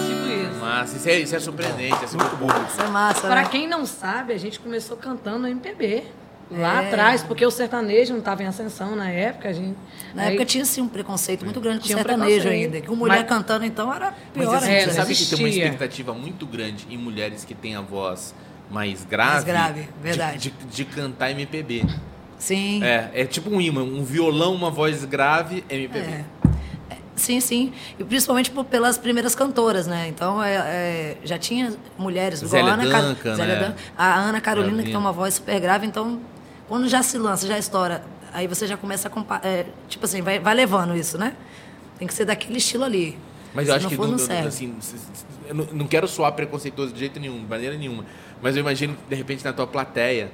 Tipo isso. Massa, isso é, isso é surpreendente, assim, pro público. Isso é massa, Pra né? quem não sabe, a gente começou cantando MPB. Lá É. atrás, porque o sertanejo não estava em ascensão na época, a gente. Na aí- época tinha sim um preconceito muito grande com o um sertanejo preconceito. ainda. Que uma mulher Mas- cantando então era Mas pior assim, É, você ainda. sabe que tem uma existia. expectativa muito grande em mulheres que têm a voz mais grave. Mais grave, de- verdade. De, de cantar MPB. Sim. É, é tipo um imã, um violão, uma voz grave, MPB. É. É, Sim, sim. E principalmente por- pelas primeiras cantoras, né? Então, é, é, já tinha mulheres, igual Zélia a Ana, Ca- Duncan, Zélia né? A Ana Carolina, que Carolina. tem uma voz super grave. Então, quando já se lança, já estoura, aí você já começa a comparar. tipo assim, vai, vai levando isso, né? Tem que ser daquele estilo ali. Mas Se eu acho que for, não, não assim, eu não, quero soar preconceituoso de jeito nenhum, de maneira nenhuma. Mas eu imagino que de repente na tua plateia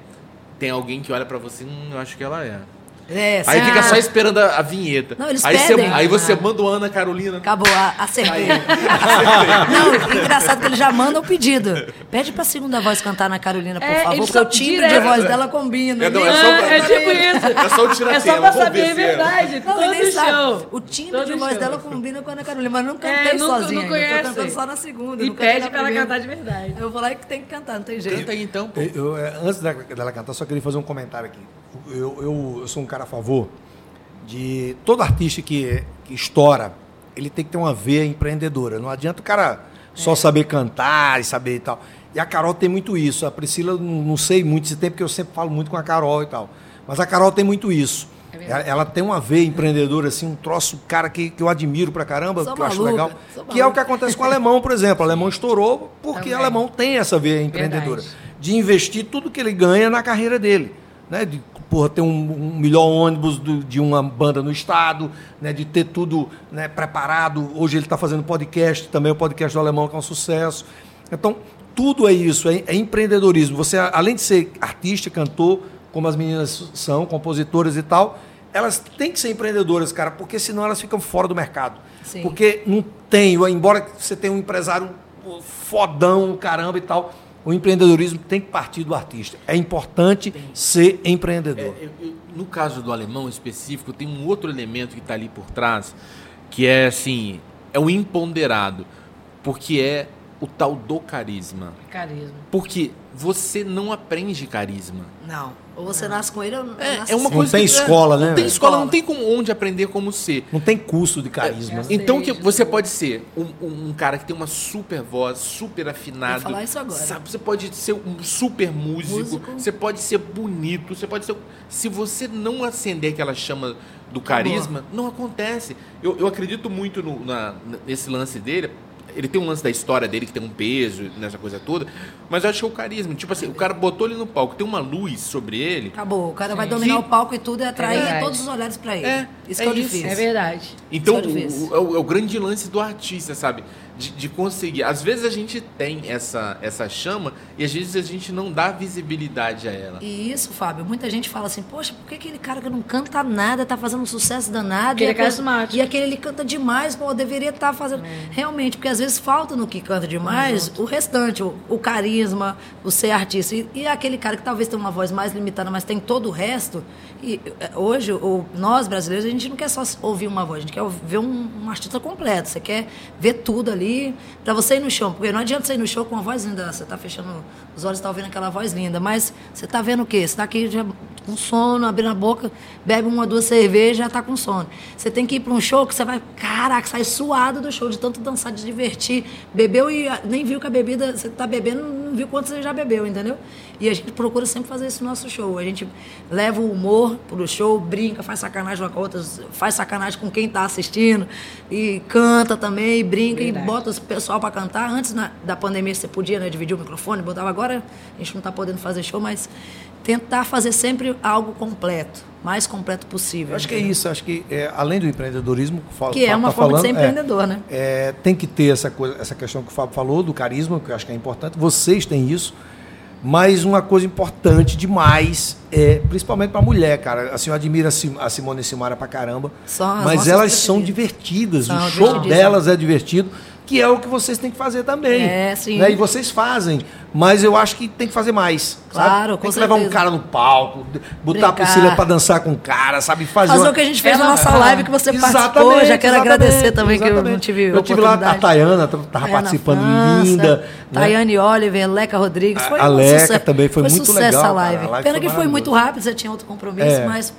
tem alguém que olha pra você, hum, eu acho que ela é. É, Aí fica só esperando a, a vinheta. Não, eles aí, pedem. Você, aí você manda o Ana Carolina. Acabou, a- acertei. Não, engraçado que ele já manda o pedido. Pede pra segunda voz cantar na Carolina, por É, favor, porque o timbre de voz dela combina. É, não, é só- Ah, é tipo isso. É só o tiratema, É só pra saber a é. verdade. Não, todo sabe. show. O timbre Todo de voz show. dela combina com a Ana Carolina, mas não cantei É, nunca- sozinha. não conhece. Tô cantando só na segunda. E não pede pra ela cantar de verdade. Eu vou lá e tem que cantar, não tem jeito. Canta aí então, pô. Eu, é, antes dela cantar, só queria fazer um comentário aqui. Eu, eu, eu sou um cara a favor de todo artista que, que estoura, ele tem que ter uma veia empreendedora. Não adianta o cara só saber cantar e saber e tal. E a Carol tem muito isso. A Priscila, não, não sei muito se tem, porque eu sempre falo muito com a Carol e tal. Mas a Carol tem muito isso. ela, ela tem uma veia empreendedora, assim, um troço, cara, que, que eu admiro pra caramba, Sou que eu acho maluca, legal. Que é o maluca. que acontece com o alemão, por exemplo. O alemão estourou porque Também. o alemão tem essa veia empreendedora. Verdade. De investir tudo que ele ganha na carreira dele. Né? De porra, ter um, um melhor ônibus do- de uma banda no estado, né? de ter tudo né, preparado. Hoje ele está fazendo podcast, também o podcast do alemão, que é um sucesso. Então, tudo é isso, é, é empreendedorismo. Você, além de ser artista, cantor, como as meninas são, compositoras e tal, elas têm que ser empreendedoras, cara, porque senão elas ficam fora do mercado. Sim. Porque não tem, embora você tenha um empresário fodão, caramba e tal, o empreendedorismo tem que partir do artista. É importante ser empreendedor. É, eu- eu- no caso do alemão específico, tem um outro elemento que está ali por trás, que é assim, é o imponderado, porque é o tal do carisma. Carisma. Porque você não aprende carisma. Não. Ou você nasce com ele ou É, nasce é uma. Não coisa tem que- escola, né, Não tem velho? escola, não tem como onde aprender como ser. Não tem curso de carisma. É, Então que você pode ser um, um- um cara que tem uma super voz, super afinado. Ia falar isso agora. Sabe, você pode ser um super músico, Músico. você pode ser bonito, você pode ser. Se você não acender aquela chama do carisma, não acontece. Eu, eu acredito muito no- na- nesse lance dele. Ele tem um lance da história dele que tem um peso nessa coisa toda, mas eu acho que é o carisma. Tipo assim, o cara botou ele no palco, tem uma luz sobre ele. Acabou. O cara vai dominar Sim. o palco e tudo e atrair verdade. todos os olhares pra ele. É, isso é que é difícil. É verdade. Então, é o, é o, é o grande lance do artista, sabe? De, de conseguir. Às vezes a gente tem essa, essa chama e às vezes a gente não dá visibilidade a ela. E isso, Fábio, muita gente fala assim, poxa, por que aquele cara que não canta nada tá fazendo um sucesso danado? Ele e é carismático. E aquele ele canta demais, pô, deveria estar fazendo. Realmente, porque às vezes falta no que canta demais o restante, o, o carisma, o ser artista. E, e aquele cara que talvez tenha uma voz mais limitada, mas tem todo o resto. E eh, hoje, o, nós brasileiros, a gente não quer só ouvir uma voz, a gente quer ver um, um artista completo. Você quer ver tudo ali pra você ir no show. Porque não adianta você ir no show com uma voz linda. Você tá fechando os olhos, tá ouvindo aquela voz linda. Mas você tá vendo o quê? Você tá aqui já com sono, abrindo a boca, bebe uma, duas cervejas, já tá com sono. Você tem que ir pra um show que você vai, caraca, sai suado do show, de tanto dançar, de divertir. Bebeu e nem viu que a bebida, você tá bebendo, não viu quanto você já bebeu, entendeu? E a gente procura sempre fazer isso no nosso show. A gente leva o humor pro show, brinca, faz sacanagem uma com a outra, faz sacanagem com quem tá assistindo, e canta também, e brinca, Verdade. e bota o pessoal para cantar. Antes na- da pandemia você podia né, dividir o microfone, botava. Agora a gente não está podendo fazer show, mas tentar fazer sempre algo completo, mais completo possível. Eu acho que é isso, acho que é, além do empreendedorismo, que o Fábio Que é tá uma forma de falando, ser é, empreendedor, né? é, tem que ter essa, coisa, essa questão que o Fábio falou, do carisma, que eu acho que é importante. Vocês têm isso. Mas uma coisa importante demais, é, principalmente para mulher, cara. Assim, eu admiro a, Sim- a Simone e Simara pra caramba. Mas elas são divertidas. São o show delas é divertido. Que é o que vocês têm que fazer também. É, sim. Né? E vocês fazem, mas eu acho que tem que fazer mais. sabe? Claro, tem com que levar um certeza. cara no palco, botar a Brincar. Priscila pra dançar com o cara, sabe? Fazer, Fazer uma- o que a gente fez na Ela- nossa live que você participou. Exatamente, Já quero exatamente, agradecer também que eu exatamente. tive Eu tive lá a. Tayana, tava Tayana participando, França, linda. né? Tayane Oliver, Leca Rodrigues. Foi A- a um Leca sucesso. também foi muito sucesso legal, essa cara. live. A live Pena foi que foi muito rápido, você tinha outro compromisso, É. mas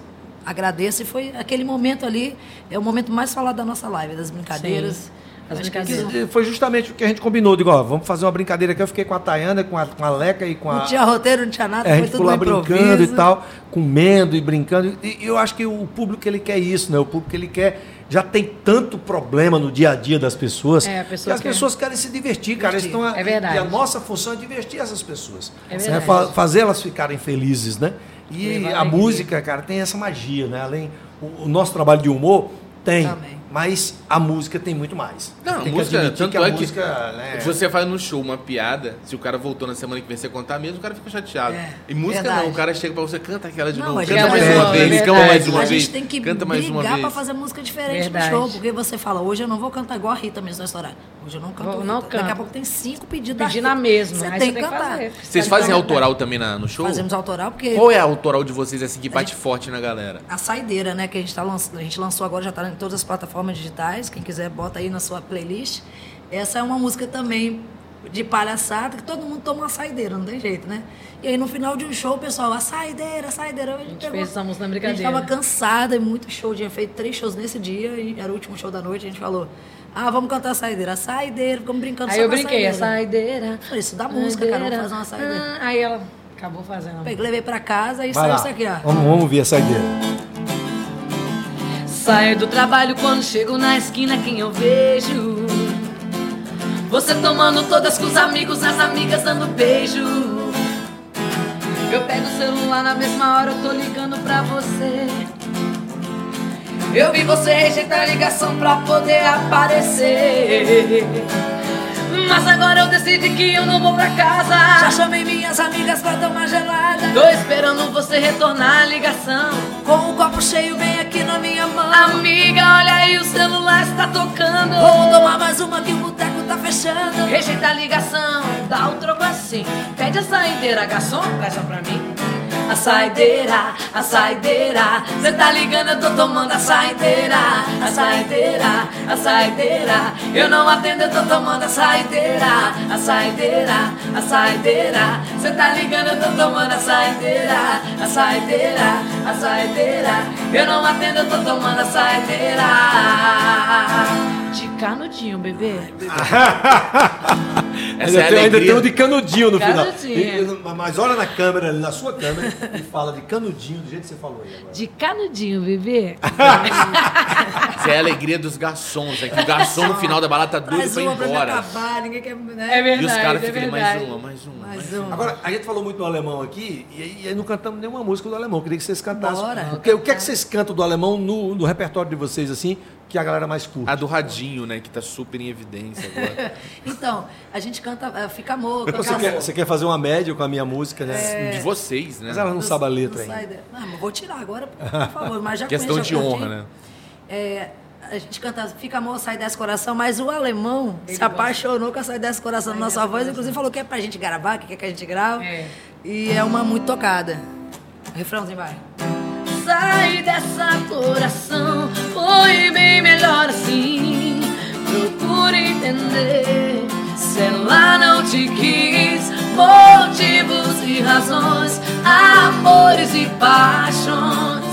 agradeço. E foi aquele momento ali, é o momento mais falado da nossa live, das brincadeiras. Sim, as que brincadeiras. E Foi justamente o que a gente combinou. Digo, ó, vamos fazer uma brincadeira aqui. Eu fiquei com a Tayana, com a, com a Leca e com a. Não tinha roteiro, não tinha nada, É, a foi gente tudo ficou lá brincando e tal, comendo e brincando. E eu acho que o público ele quer isso, né? O público ele quer. Já tem tanto problema no dia a dia das pessoas. É, a que pessoa as quer. pessoas querem se divertir, cara. Divertir. estão- É verdade. E a nossa função é divertir essas pessoas. É Né? verdade. Fa- Fazer elas ficarem felizes, né? E Levar a alegria. música, cara, tem essa magia, né? Além. O, o nosso trabalho de humor tem. Também. Mas a música tem muito mais. Não, a Tem que música, tanto que a é que música, né, você faz no show uma piada, se o cara voltou na semana que vem você contar mesmo, o cara fica chateado. É, e música verdade. não, o cara chega pra você, canta aquela de Não, novo, a canta gente- mais É, uma é vez, verdade. canta mais uma a vez. gente tem que canta mais uma brigar vez. pra fazer música diferente Verdade. no show. Porque você fala, hoje eu não vou cantar igual a Rita mesmo na história. Hoje eu não canto Vou- não Daqui a pouco tem cinco pedidos Pedir na mesma, Você tem que tem que cantar. fazer. Vocês fazem autoral também na- no show? Fazemos autoral porque Qual é a autoral de vocês assim que bate forte na galera? a saideira, né, que a gente, tá a gente lançou agora, já está em todas as plataformas digitais. Quem quiser, bota aí na sua playlist. Essa é uma música também de palhaçada, que todo mundo toma uma saideira, não tem jeito, né? E aí no final de um show, o pessoal, a saideira, a saideira. A gente, fez essa música na A gente brincadeira. tava cansada, e muito show, tinha feito três shows nesse dia, e era o último show da noite, a gente falou, ah, vamos cantar a saideira, a saideira, ficamos brincando Aí só eu com a brinquei, a saideira. Falei, isso dá música, cara, vamos fazer uma saideira. Ah, aí ela acabou fazendo. Peguei, levei pra casa e saiu isso aqui, ó. Vamos, vamos ver a saideira. Saio do trabalho quando chego na esquina, quem eu vejo? Você tomando todas com os amigos, as amigas dando beijo. Eu pego o celular na mesma hora, eu tô ligando pra você. Eu vi você rejeitar a ligação pra poder aparecer. Mas agora eu decidi que eu não vou pra Já casa. chamei minhas amigas pra tomar gelada. Tô esperando você retornar a ligação. Com o copo cheio bem aqui na minha mão. Amiga, olha aí, o celular está tocando. Vamos tomar mais uma que o boteco tá fechando. Rejeita a ligação, dá um troco assim. Pede a saideira, garçom, peça pra mim. A saideira, a saideira. Cê tá ligando, eu tô tomando a saideira. A saideira, a saideira. Eu não atendo, eu tô tomando a saideira. A saideira, a saideira. Cê tá ligando, eu tô tomando a saideira. A saideira, a saideira. Eu não atendo, eu tô tomando a saideira. De canudinho, bebê. Essa é ainda, tem, ainda tem o de canudinho no final. Canudinho. E- mas olha na câmera, na sua câmera, e fala de canudinho, do jeito que você falou aí agora. De canudinho, bebê. Essa é a alegria dos garçons. É que o garçom no final da balada tá doido Mais pra ir uma pra embora. acabar, ninguém quer. Né? É verdade. E os caras é ficam mais uma, mais uma. Mais uma. Agora, a gente falou muito do alemão aqui, e aí, e aí não cantamos nenhuma música do alemão. Queria que vocês cantassem. Bora. O que, o que é que vocês cantam do alemão no, no repertório de vocês, assim, que a galera mais curte? A do radinho, né? Que tá super em evidência agora. Então, a gente canta eh, Fica Amor, canta Você quer, você quer fazer uma média com a minha música, né? De vocês, né? Mas ela não sabe a letra ainda. Não, vou tirar agora, por favor. Mas já Questão conheço, de já honra, né? É, a gente canta Fica Amor, Sai Desse Coração, mas o alemão se apaixonou com a Sai Desse Coração na nossa voz, inclusive falou que é pra gente gravar, que quer que a gente grave. É. E é uma muito tocada. Refrãozinho vai. Sai dessa coração, foi bem melhor assim. Procure entender se ela não te quis. Motivos e razões, amores e paixões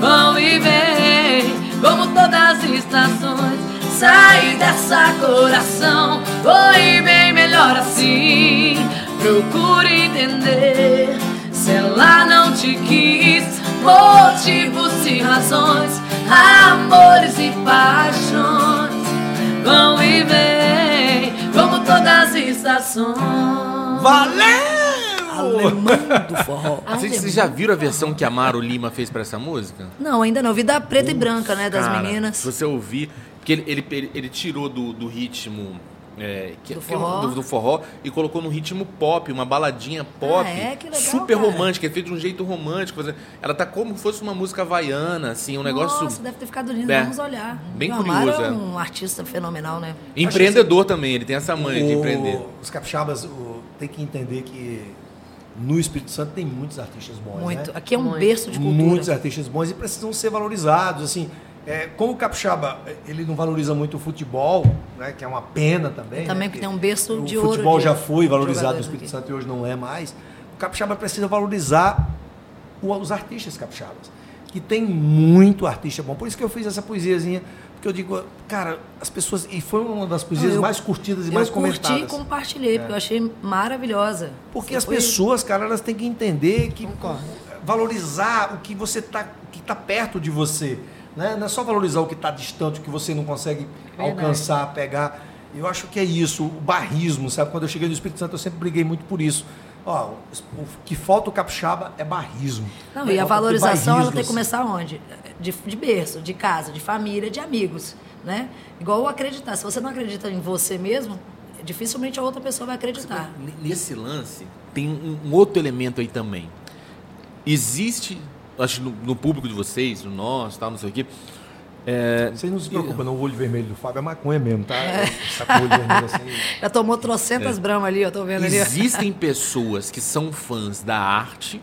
vão e vêm como todas as estações. Sai dessa coração, foi bem melhor assim. Procure entender se ela não te quis. Motivos e razões, amores e paixões vão e vêm como todas as estações. Valeu! Alemão do forró. Vocês, vocês já viram a versão que a Maro Lima fez pra essa música? Não, ainda não. Vi da preta e branca, né? Das Cara, meninas. Se você ouvir, porque ele, ele, ele, ele tirou do, do ritmo É, que, Do que é forró? do, do forró e colocou no ritmo pop, uma baladinha pop, Ah, é? Que legal, super cara. romântica, é feito de um jeito romântico. Ela tá como se fosse uma música havaiana, assim, um negócio Nossa, deve ter ficado lindo. É. Vamos olhar. Bem o curioso, é é. um artista fenomenal, né? empreendedor também. Ele tem essa de O- empreender. Os capixabas o, tem que entender que no Espírito Santo tem muitos artistas bons. Muito. Né? Aqui é um Muito. berço de cultura. Muitos artistas bons e precisam ser valorizados. Assim, é, como o capixaba ele não valoriza muito o futebol, né, que é uma pena também. Também né, que tem um berço o de ouro futebol de já foi valorizado no Espírito. Santo e hoje não é mais. O capixaba precisa valorizar o- os artistas capixabas, que tem muito artista bom. Por isso que eu fiz essa poesiazinha, porque eu digo, cara, as pessoas e foi uma das poesias eu- mais curtidas e Eu mais curti comentadas. e compartilhei, porque eu achei maravilhosa. Porque Você as foi- pessoas, cara, elas têm que entender que Concordo. valorizar o que você tá, o que está perto de você, né? Não é só valorizar o que está distante, o que você não consegue Verdade. alcançar, pegar. Eu acho que é isso, o barrismo, sabe? Quando eu cheguei no Espírito Santo, eu sempre briguei muito por isso. Ó, o que falta o capixaba é barrismo. Não, É, e a valorização ela tem que barrismos. começar onde? De, de berço, de casa, de família, de amigos, né? Igual acreditar. Se você não acredita em você mesmo, dificilmente a outra pessoa vai acreditar. Nesse lance, tem um outro elemento aí também. Existe, acho que no, no público de vocês, no nosso, tal, não sei o quê. É, Vocês não se preocupem, não, o olho vermelho do Fábio é maconha mesmo, tá? Tá olho vermelho assim. Já tomou trocentas bramas ali, eu tô vendo ali. existem pessoas que são fãs da arte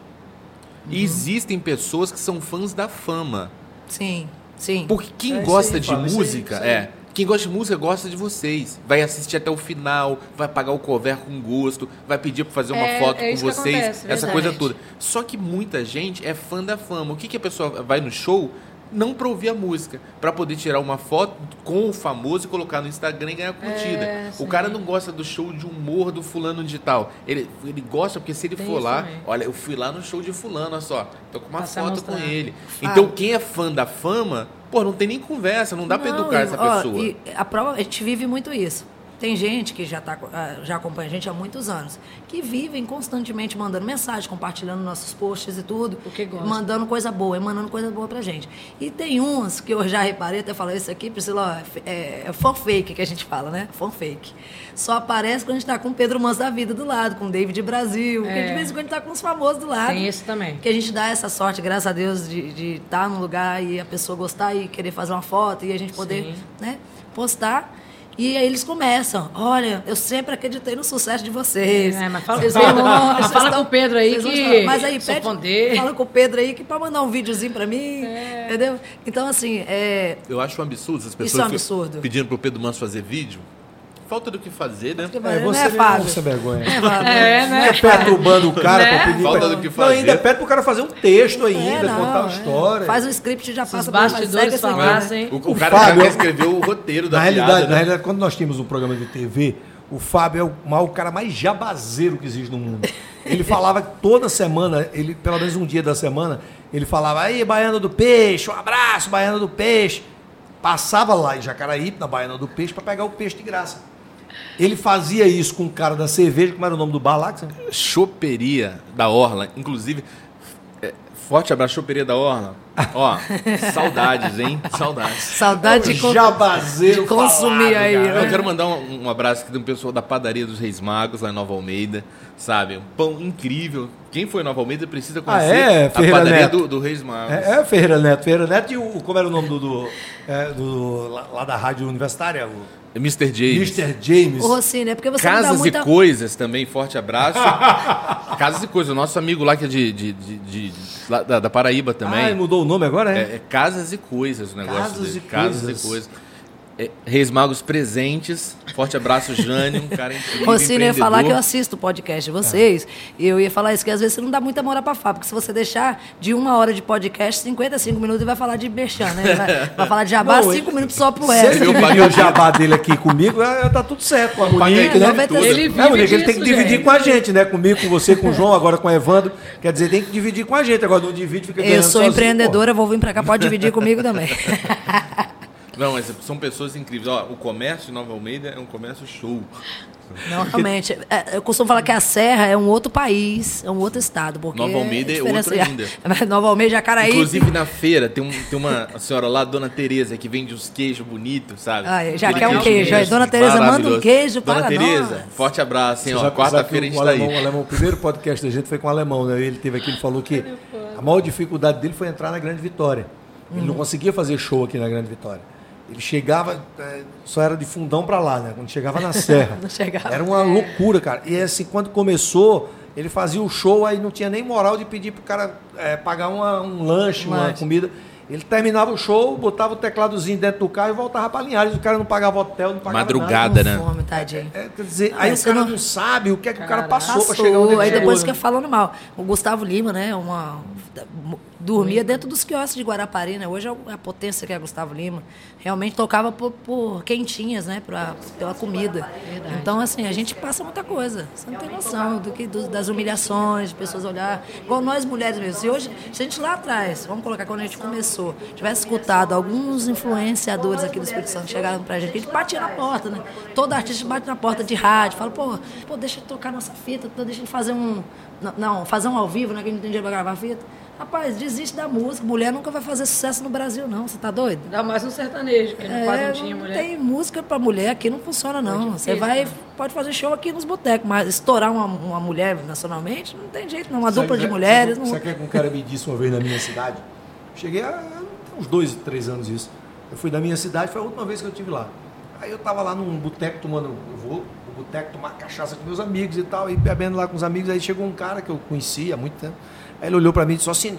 Uhum. e existem pessoas que são fãs da fama. Sim, sim. Porque quem É gosta aí, de Fábio, isso aí, música, isso aí. é. Quem gosta de música gosta de vocês. Vai assistir até o final, vai pagar o cover com gosto, vai pedir pra fazer uma É, foto é com vocês, acontece, essa verdade. coisa toda. Só que muita gente é fã da fama. O que, que a pessoa vai no show? Não pra ouvir a música, pra poder tirar uma foto com o famoso e colocar no Instagram e ganhar curtida. É, o cara não gosta do show de humor do fulano de tal. Ele, ele gosta porque se ele Tem for lá, também. olha, eu fui lá no show de fulano, olha só, tô com uma se foto com ele. Então quem é fã da fama, pô, não tem nem conversa, não dá pra Não, educar essa ó, pessoa. a prova, a gente vive muito isso. Tem gente que já, tá, ah, já acompanha a gente há muitos anos, que vivem constantemente mandando mensagem, compartilhando nossos posts e tudo. Porque gosta. Mandando coisa boa, emanando coisa boa pra gente. E tem uns que eu já reparei, até falei isso aqui, Priscila, ó, é, é fan fake que a gente fala, né? Fan fake. Só aparece quando a gente tá com o Pedro Manso da vida do lado, com o David Brasil, porque É. de vez em quando a gente tá com os famosos do lado. Tem esse também. Que a gente dá essa sorte, graças a Deus, de estar num lugar e a pessoa gostar e querer fazer uma foto e a gente poder Sim. né, postar. E aí eles começam, olha, eu sempre acreditei no sucesso de vocês. É, mas fala- Vocês fala- vão- fala com o Pedro aí que. Mas aí, pede, fala com o Pedro aí que para mandar um videozinho para mim, entendeu? Então, assim, é, Eu acho um absurdo essas Isso pessoas é um absurdo. pedindo pro Pedro Manso fazer vídeo. Falta do que fazer, né? É, não você é mesmo Fábio. sem vergonha. É. É, né? É perturbando o cara Né? pra pedir Falta pra... do que Não, fazer. ainda pede pro cara fazer um texto ainda, É, não, contar uma é. história. Faz o script e já passa pra- segue bastidores né? falassem. O, o O cara Fábio- já escreveu o roteiro da na realidade, piada, na né? realidade, quando nós tínhamos um programa de TV, o Fábio é o, maior- o cara mais jabazeiro que existe no mundo. Ele falava que toda semana, ele, pelo menos um dia da semana, ele falava, aí, Baiana do Peixe, um abraço, Baiana do Peixe. Passava lá em Jacaraí, na Baiana do Peixe, para pegar o peixe de graça. Ele fazia isso com o cara da cerveja, como era o nome do bar lá? que você- Choperia da Orla, inclusive. é, forte abraço, Choperia da Orla. Ó, saudades, hein? Saudades. Saudade de, O con- de consumir falado, aí. cara. né? Eu quero mandar um, um abraço aqui do pessoal da padaria dos Reis Magos, lá em Nova Almeida. Sabe? Um pão incrível. Quem foi em Nova Almeida precisa conhecer é? a Ferreira padaria Neto. do, do Reis Magos. É, é Ferreira Neto. Ferreira Neto e o, como era o nome do, do, é, do- lá, lá da rádio universitária? O Mr. James. Mr. James. Ô, é porque você não dá Casas muita... e Coisas também, forte abraço. Casas e Coisas, o nosso amigo lá que é de, de, de- de- da, da Paraíba também. Ah, mudou o nome agora, é? É, é Casas e Coisas o negócio Casas dele. e Casas Coisas. e Coisas. É, Reis Magos presentes. Forte abraço, Jânio, um cara incrível. Ia falar que eu assisto o podcast de vocês. E eu ia falar isso, que às vezes você não dá muita moral pra Fábio, porque se você deixar de uma hora de podcast, 55 minutos, ele vai falar de Berchan, né? Vai, vai falar de jabá, Não, 5 minutos só pro Se resto. ele Eu paguei o jabá dele aqui comigo, é, tá tudo certo. Com a Monique, ele né? Ele É, vive Monique, ele tem que dividir gente. com a gente, né? Comigo, com você, com o João, agora com o Evandro. Quer dizer, tem que dividir com a gente. Agora não divide, fica Eu sou sozinho, empreendedora, eu vou vir pra cá, pode dividir comigo também. Não, mas são pessoas incríveis. Ó, o comércio de Nova Almeida é um comércio show. Não, realmente. É, eu costumo falar que a Serra é um outro país, é um outro estado. Porque Nova Almeida é diferença- outro ainda. Nova Almeida, Jacaraí. Inclusive na feira tem, um- tem uma senhora lá, Dona Tereza, que vende uns queijos bonitos, sabe? Ah, já Aquele quer um queijo. Aí, Dona Tereza, manda um queijo Dona para Tereza, nós. forte abraço, hein? Ó. Quarta-feira a gente tá alemão, aí. O, alemão, o primeiro podcast da gente foi com o alemão, né? Ele teve aqui, ele falou que a maior dificuldade dele foi entrar na Grande Vitória. Ele Uhum. não conseguia fazer show aqui na Grande Vitória. Ele chegava, eh, só era de fundão pra lá, né? Quando chegava na serra. Não chegava. Era uma loucura, cara. E assim, quando começou, ele fazia o show, aí não tinha nem moral de pedir pro cara eh, pagar uma- um lanche, Um uma lanche. comida. Ele terminava o show, botava o tecladozinho dentro do carro e voltava pra Linhares. O cara não pagava hotel, não pagava nada. Madrugada, né? fome, tadinho. É, quer dizer, Não, aí o cara não- não... sabe o que é que o cara Caraca. passou, pra chegar onde ele aí depois fica falando mal. O Gustavo Lima, né? Uma, dormia dentro dos quiosques de Guarapari, né? Hoje é a potência que é Gustavo Lima. Realmente tocava por, por quentinhas, né? Pra, pela comida. Então, assim, a gente passa muita coisa. Você não tem noção do que, do- das humilhações, de pessoas olhar. Igual nós mulheres mesmo. Se hoje, se a gente lá atrás, vamos colocar quando a gente começou, tivesse escutado alguns influenciadores aqui do Espírito Santo chegaram pra gente, a gente batia na porta, né? Todo artista bate na porta de rádio, fala, pô, pô deixa eu tocar nossa fita, deixa eu fazer um. Não, não, fazer um ao vivo, né? Que a gente não tem dinheiro pra gravar fita. Rapaz, desiste da música. Mulher nunca vai fazer sucesso no Brasil, não. Você tá doido? Ainda mais no sertanejo, que não quase não tinha não mulher. tem música pra mulher aqui, não funciona, não. difícil, Você vai, né? pode fazer show aqui nos botecos, mas estourar uma, uma mulher nacionalmente, não tem jeito, não. Uma Sabe- dupla de sabe- mulheres. Sabe, não... sabe o que um cara me disse uma vez na minha cidade? Cheguei há uns dois, três anos isso. Eu fui da minha cidade, foi a última vez que eu estive lá. Aí eu tava lá num boteco tomando, eu vou no boteco tomar cachaça com meus amigos e tal, e bebendo lá com os amigos, aí chegou um cara que eu conhecia há muito tempo. Aí ele olhou pra mim e disse assim,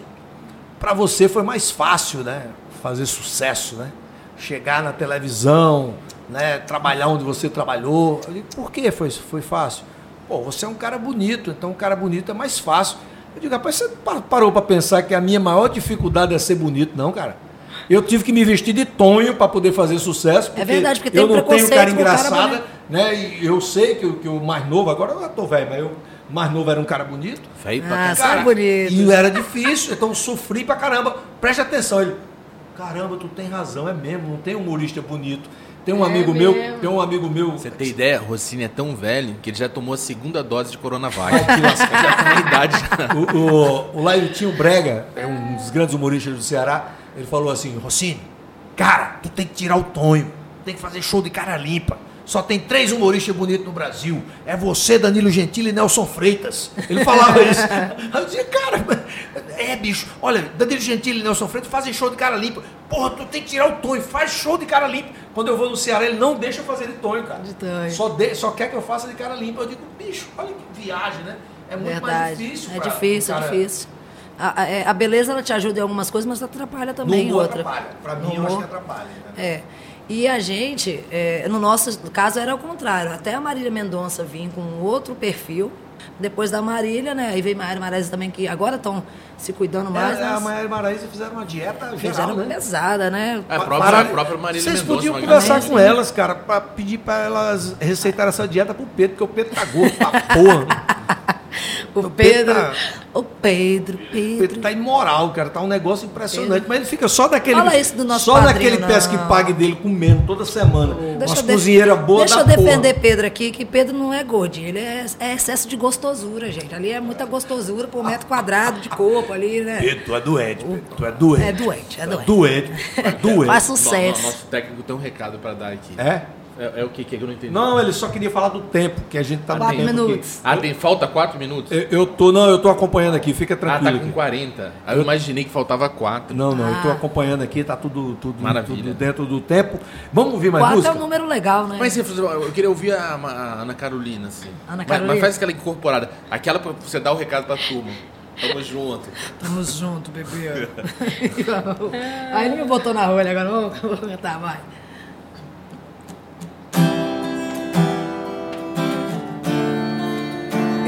pra você foi mais fácil, né? Fazer sucesso, né? Chegar na televisão, né? Trabalhar onde você trabalhou. Eu digo, por que foi, foi fácil? Pô, você é um cara bonito, então um cara bonito é mais fácil. Eu digo, rapaz, você pa- parou pra pensar que a minha maior dificuldade é ser bonito, não, cara? Eu tive que me vestir de tonho para poder fazer sucesso. Porque verdade, porque tem eu não tenho cara cara engraçada, bonito. né? E eu sei que, o- que o mais novo, agora eu tô velho, mas eu, mais novo era um cara bonito. Feio pra Ah, sai bonito. E era difícil, então eu sofri pra caramba. Preste atenção, ele. Caramba, tu tem razão, é mesmo, não tem humorista bonito. Tem um É amigo meu, mesmo. tem um amigo meu. Você tem ideia? Rossini é tão velho que ele já tomou a segunda dose de Coronavac. idade. O, o, o Laitinho Brega, é um dos grandes humoristas do Ceará, ele falou assim, Rossini, cara, tu tem que tirar o tonho, tem que fazer show de cara limpa. Só tem três humoristas bonitos no Brasil. É você, Danilo Gentili e Nelson Freitas. Ele falava isso. Aí eu dizia, cara, é bicho, olha, Danilo Gentili e Nelson Freitas fazem show de cara limpa. Porra, tu tem que tirar o tonho, faz show de cara limpa. Quando eu vou no Ceará, ele não deixa eu fazer de tonho, cara. De tonho. Só, de- só quer que eu faça de cara limpa. Eu digo, bicho, olha que viagem, né? É muito mais Verdade. difícil. é pra- difícil, é difícil. A, a- é, a beleza ela te ajuda em algumas coisas, mas atrapalha também no em outra. atrapalha. Pra No mim, eu acho que atrapalha. Né? É. E a gente, é, no nosso caso, era o contrário. Até a Marília Mendonça vir com outro perfil. Depois da Marília, né? Aí veio Maíra Marais também, que agora estão se cuidando mais. É, a mas Maiara Maraíza fizeram uma dieta geral, fizeram né? pesada, né? É, a própria, para- a própria Marília Vocês Mendonça. podiam conversar com elas, cara, pra pedir pra elas receitarem essa dieta pro Pedro, porque o Pedro tá gordo pra porra. O o Pedro Pedro, tá- o Pedro, O Pedro. Pedro tá imoral, cara. Tá um negócio impressionante. Mas ele fica só daquele. Fala isso do nosso Só padrinho, daquele não. pesca que pague dele comendo toda semana. Deixa Umas eu de- cozinheiras boas Deixa da eu defender porra. Pedro aqui, que Pedro não é gordinho, ele é, é excesso de gostosura, gente. Ali é muita gostosura por metro quadrado de corpo ali, né? Pedro, tu é doente, Pedro. Tu é doente. É doente, é é doente. doente. É doente. Faz No- no- sucesso. Nosso técnico tem um recado pra dar aqui. É? É, é o que que eu não entendi? Não, ele só queria falar do tempo, que a gente tá no Quatro tempo. minutos. Ah, tem falta quatro minutos? Eu, eu tô, não, eu tô acompanhando aqui, fica Ah, tranquilo. tá com aqui. 40. Aí eu imaginei que faltava quatro. Não, não, eu tô Ah. acompanhando aqui, tá tudo, tudo, Maravilha. tudo dentro do tempo. Vamos ouvir mais Quatro música? é um número legal, né? Mas eu queria ouvir a, a Ana Carolina, assim. Ana Mas- Carolina? Mas, faz aquela incorporada. Aquela pra você dar o recado pra turma. Tamo junto. Tamo junto, bebê. Aí ele me botou na rolha agora, vamos vamos cantar, vai.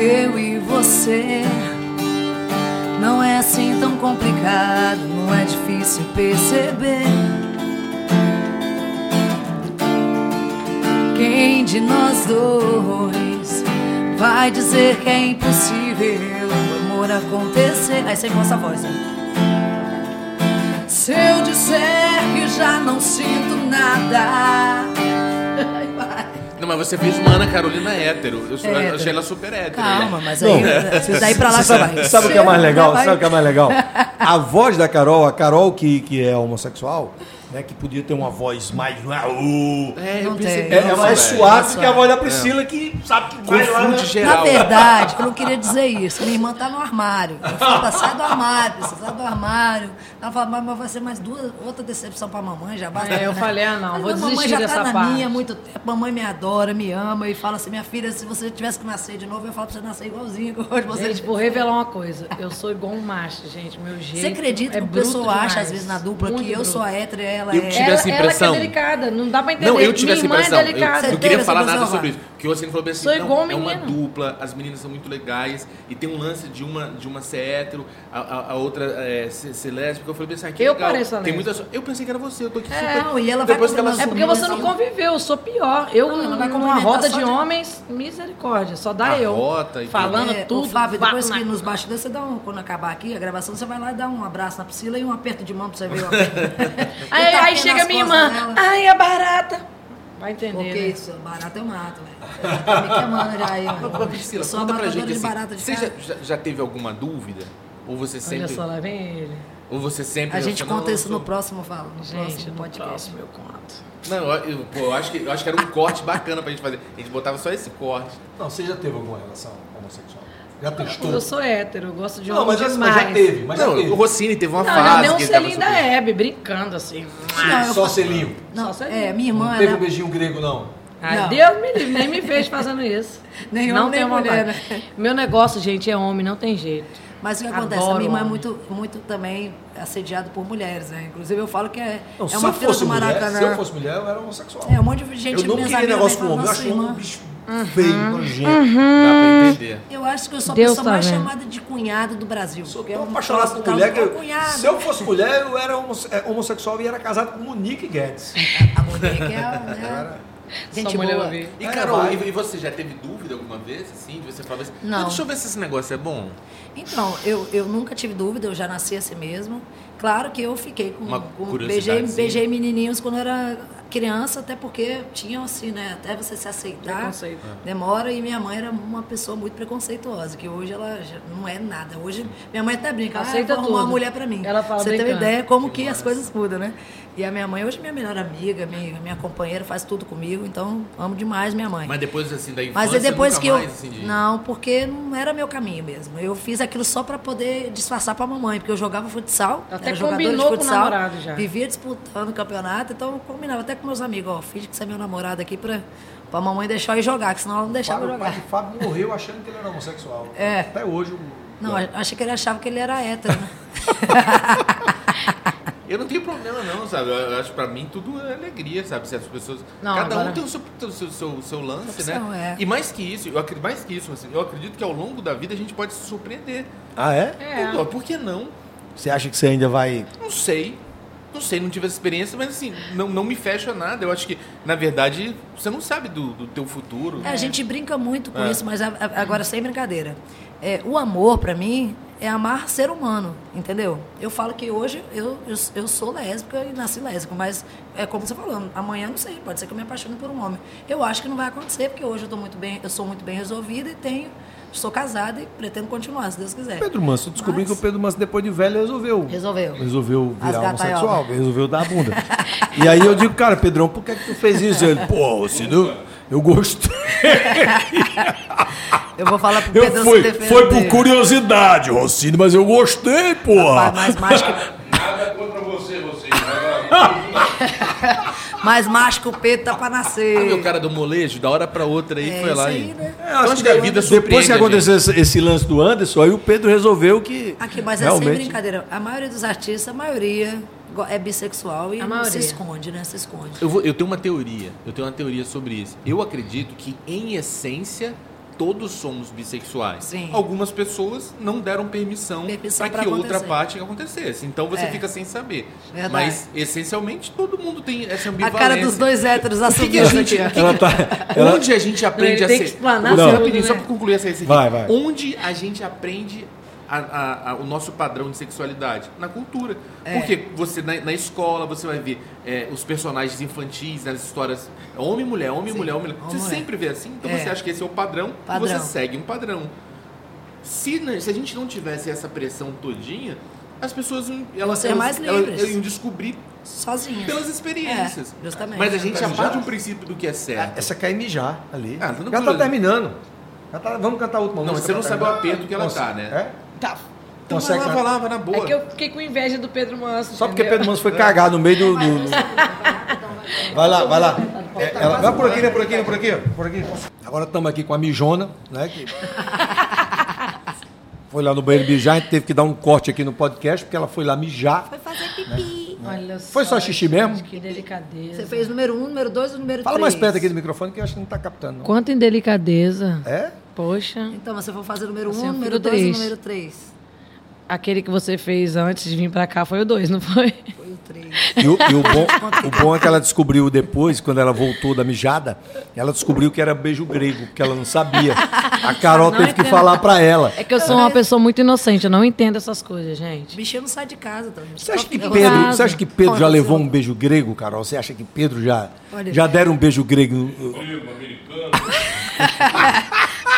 Eu e você não é assim tão complicado, não é difícil perceber. Quem de nós dois vai dizer que é impossível o amor acontecer? Aí com essa voz, né? Se eu disser que já não sinto nada. Não, mas você fez uma Ana Carolina hétero. Eu, sou, eu Hétero. achei ela super hétero. Calma, né? mas aí, daí pra lá você vai. Sabe o que é mais legal? Sabe o que é mais legal? A voz da Carol, a Carol que, que é homossexual, né, que podia ter uma voz mais. é, É, eu Não pensei tem. É, é mais suave É que a voz da Priscila, que sabe que vai lá. Confunde né? geral. Na verdade, eu não queria dizer isso. Minha irmã tá no armário. Eu falo, sai do armário, precisa sai do armário. Ela fala, mas vai ser mais duas, outra decepção pra mamãe, já basta. É, eu falei, ah, não, Mas vou a mamãe desistir já dessa tá na parte. minha há muito tempo. Mamãe me adora, me ama e fala assim, minha filha, se você tivesse que nascer de novo, eu falo pra você nascer igualzinho hoje você. Gente, vou revelar uma coisa. Eu sou igual um macho, gente. Meu jeito. Você acredita é que o pessoal acha, às vezes, na dupla, Muito que eu bruto. sou a hétero e ela Eu é. tive ela, essa impressão. Ela que é delicada, não dá pra entender. Não, eu tive Minha essa irmã impressão. é delicada. Eu, eu Você queria falar nada sobre isso. Porque você falou assim, Sou não, igual é uma dupla, as meninas são muito legais, e tem um lance de uma, de uma ser hétero, a, a- a outra é, ser, ser lésbica. Eu falei assim, ah, que Eu legal. pareço a tem lésbica. muitas, Eu pensei que era você, eu tô aqui É, super... não, e ela vai Depois que ela É porque você não Assim, conviveu, eu sou pior. Eu, Não, vai numa complementar roda de de- homens, misericórdia. Só dá eu. Arrota e falando É, tudo. Bato depois na- que nos bastidores, você dá um, quando acabar aqui a gravação, você vai lá e dá um abraço na Priscila e um aperto de mão pra você ver. Aí, aí chega minha irmã. Ai, é barata. Vai entender. Porque né? isso, barata eu mato, velho. Já tá me queimando já aí. Priscila, conta pra gente de assim, barata de você já, já, teve alguma dúvida? Ou você Olha sempre... só, lá vem ele. Ou você sempre... A gente conta isso no próximo, fala. No Gente, próximo no podcast. próximo eu conto. Não, eu, eu- pô, eu acho que, eu acho que era um corte bacana pra gente fazer. A gente botava só esse corte. Não, você já teve alguma relação homossexual? Já testou? Eu sou hétero, eu gosto de Não, mas, homem já- mas demais. já teve. Mas já não, teve. o Rossini teve uma Não, fase já deu um selinho da. Hebe, brincando assim. Não, Só faço- selinho. Não, Só é, minha irmã, Não teve ela... um beijinho grego, não. Ai, Não. Deus me livre, nem me vejo fazendo isso. Nem não nem mulher, né? Meu negócio, gente, é homem, não tem jeito. Mas o que acontece? Adoro a minha irmã é homem. muito, muito também assediada por mulheres, né? Inclusive eu falo que é, Não, é uma fila do mulher, Maracanã. se eu fosse mulher, eu era homossexual. É, um monte de gente eu não queria negócio com homem, eu acho "Nossa, um bicho Uhum. feio, nojento. Dá pra entender. Eu acho que eu sou a Deus pessoa tá mais vendo. chamada de cunhado do Brasil. Sou é tão apaixonado por mulher que "Ô, eu, cunhado. se eu fosse mulher, eu era é, homossexual e era casado com Monique Guedes. A mulher que é, né? Gente boa. E É, Carol, e, e você já teve dúvida alguma vez, assim? De você falar assim, Não. "Ah, deixa eu ver se esse negócio é bom. Então, eu, eu nunca tive dúvida, eu já nasci assim mesmo. Claro que eu fiquei com. Uma com beijei, beijei menininhos quando eu era criança, até porque tinham assim, né? Até você se aceitar. Preconceito. Demora e minha mãe era uma pessoa muito preconceituosa, que hoje ela não é nada. Hoje minha mãe até brinca, Aceita ah, arrumar uma mulher pra mim. Ela fala Você tem uma brincando. ideia como que as coisas mudam, né? E a minha mãe hoje é minha melhor amiga, minha, minha companheira, faz tudo comigo, então amo demais minha mãe. Mas depois, assim, da infância, Mas é depois nunca que eu. mais, assim, de... Não, porque não era meu caminho mesmo. Eu fiz aquilo só pra poder disfarçar pra mamãe, porque eu jogava futsal. Até era jogadora combinou de com o futsal, namorado já. Vivia disputando o campeonato, então eu combinava até com meus amigos, ó, finge que você é meu namorado aqui pra, pra mamãe deixar eu ir jogar, que senão ela não deixava Fábio, o pai jogar. de Fábio morreu achando que ele era homossexual. É. Até hoje. o- Não, achei que ele achava que ele era hétero, né? Eu não tenho problema não, sabe? Eu acho que pra mim tudo é alegria, sabe? Se as pessoas... Não, Cada agora- um tem o seu, tem o seu, seu, seu lance, Opção, né? é. E mais que isso, eu acredito, mais que isso, assim, eu acredito que ao longo da vida a gente pode se surpreender. Ah, é? É. Pô, Por que não? Você acha que você ainda vai. Não sei. Não sei, não tive essa experiência, mas assim, não, não me fecha nada. Eu acho que, na verdade, você não sabe do, do teu futuro. É, a gente brinca muito com É. isso, mas a- a- agora sem brincadeira. É, o amor, pra mim, é amar ser humano, entendeu? Eu falo que hoje eu, eu, eu sou lésbica e nasci lésbica, mas é como você falou, amanhã não sei, pode ser que eu me apaixone por um homem. Eu acho que não vai acontecer, porque hoje eu, tô muito bem, eu sou muito bem resolvida e tenho, sou casada e pretendo continuar, se Deus quiser. Pedro Manso, eu descobri Mas- que o Pedro Manso, depois de velho, resolveu. Resolveu. Resolveu virar homossexual, resolveu dar a bunda. e aí eu digo, cara, Pedrão, por que, que tu fez isso? Ele, pô, se não, eu gostei. Eu vou falar pro Eu Pedro fui, se defender. foi por curiosidade, Rossini, mas eu gostei, porra. Mais macho, que, Nada contra você, mais macho que o Pedro tá pra nascer. Sabe o cara do molejo, da hora pra outra aí, É foi lá aí, e... né? É, Eu acho que a vida depois que aconteceu esse, esse lance do Anderson, aí o Pedro resolveu que. Aqui, mas é sem realmente, brincadeira. A maioria dos artistas, a maioria é bissexual e A não se esconde, né? Se esconde. Eu, vou- eu tenho uma teoria, eu tenho uma teoria sobre isso. Eu acredito que, em essência, todos somos bissexuais. Sim. Algumas pessoas não deram permissão Permissão para que pra outra acontecer. parte acontecesse. Então você É. fica sem saber. Verdade. Mas, essencialmente, todo mundo tem essa A ambivalência. cara dos dois héteros O que, que a assumindo gente... aqui. Ela tá. Ela, Onde a gente aprende Ele a tem ser... que explanar Vou tudo, rapidinho, né? só para concluir essa aqui. Vai, vai. Onde a gente aprende a- a- a- o nosso padrão de sexualidade? Na cultura. É. Porque você, na, na escola, você vai ver é, os personagens infantis, nas histórias, homem e mulher, homem e mulher, homem e mulher. Você Homem sempre vê assim, então É. você acha que esse é o padrão, Padrão. e você segue um padrão. Se, né, se a gente não tivesse essa pressão todinha, as pessoas iam- elas, ser elas, mais elas iam descobrir Sozinhas. pelas experiências. É, justamente. Mas a gente já já- de um princípio do que é certo. Essa quer mijar ali. Ah, já tranquilo. tá terminando. Já tá- vamos cantar a última Não, música. você não sabe o aperto que ela tá, né? É? Tá. Então Consegue vai lá, vai lá, vai na boa. É que eu fiquei com inveja do Pedro Manso. Só porque entendeu? Pedro Manso foi cagar no meio do. do- Vai lá, vai lá. É, ela- vai por aqui, né? Por aqui, né? Por aqui, por aqui. Agora estamos aqui com a mijona, né? que- Foi lá no banheiro mijar, a gente teve que dar um corte aqui no podcast, porque ela foi lá mijar. Foi fazer pipi. Olha Foi só xixi mesmo? Que delicadeza. Você fez número um, número dois e número Fala três. mais perto aqui do microfone que eu acho que não tá captando. Não. Quanta indelicadeza. É? Poxa. Então, você for fazer número Você é um, número filho dois e triste. número três. Aquele que você fez antes de vir pra cá foi o dois, não foi? Foi o três. E, o, e o bom, o bom é que ela descobriu depois, quando ela voltou da mijada, ela descobriu que era beijo grego, porque ela não sabia. A Carol Não teve que entendo. falar pra ela. É que eu sou uma pessoa muito inocente, eu não entendo essas coisas, gente. Bichinho não sai de casa. Tá? Você acha que Eu- Pedro, você acha que Pedro já levou um beijo grego, Carol? Você acha que Pedro já, já deram um beijo grego?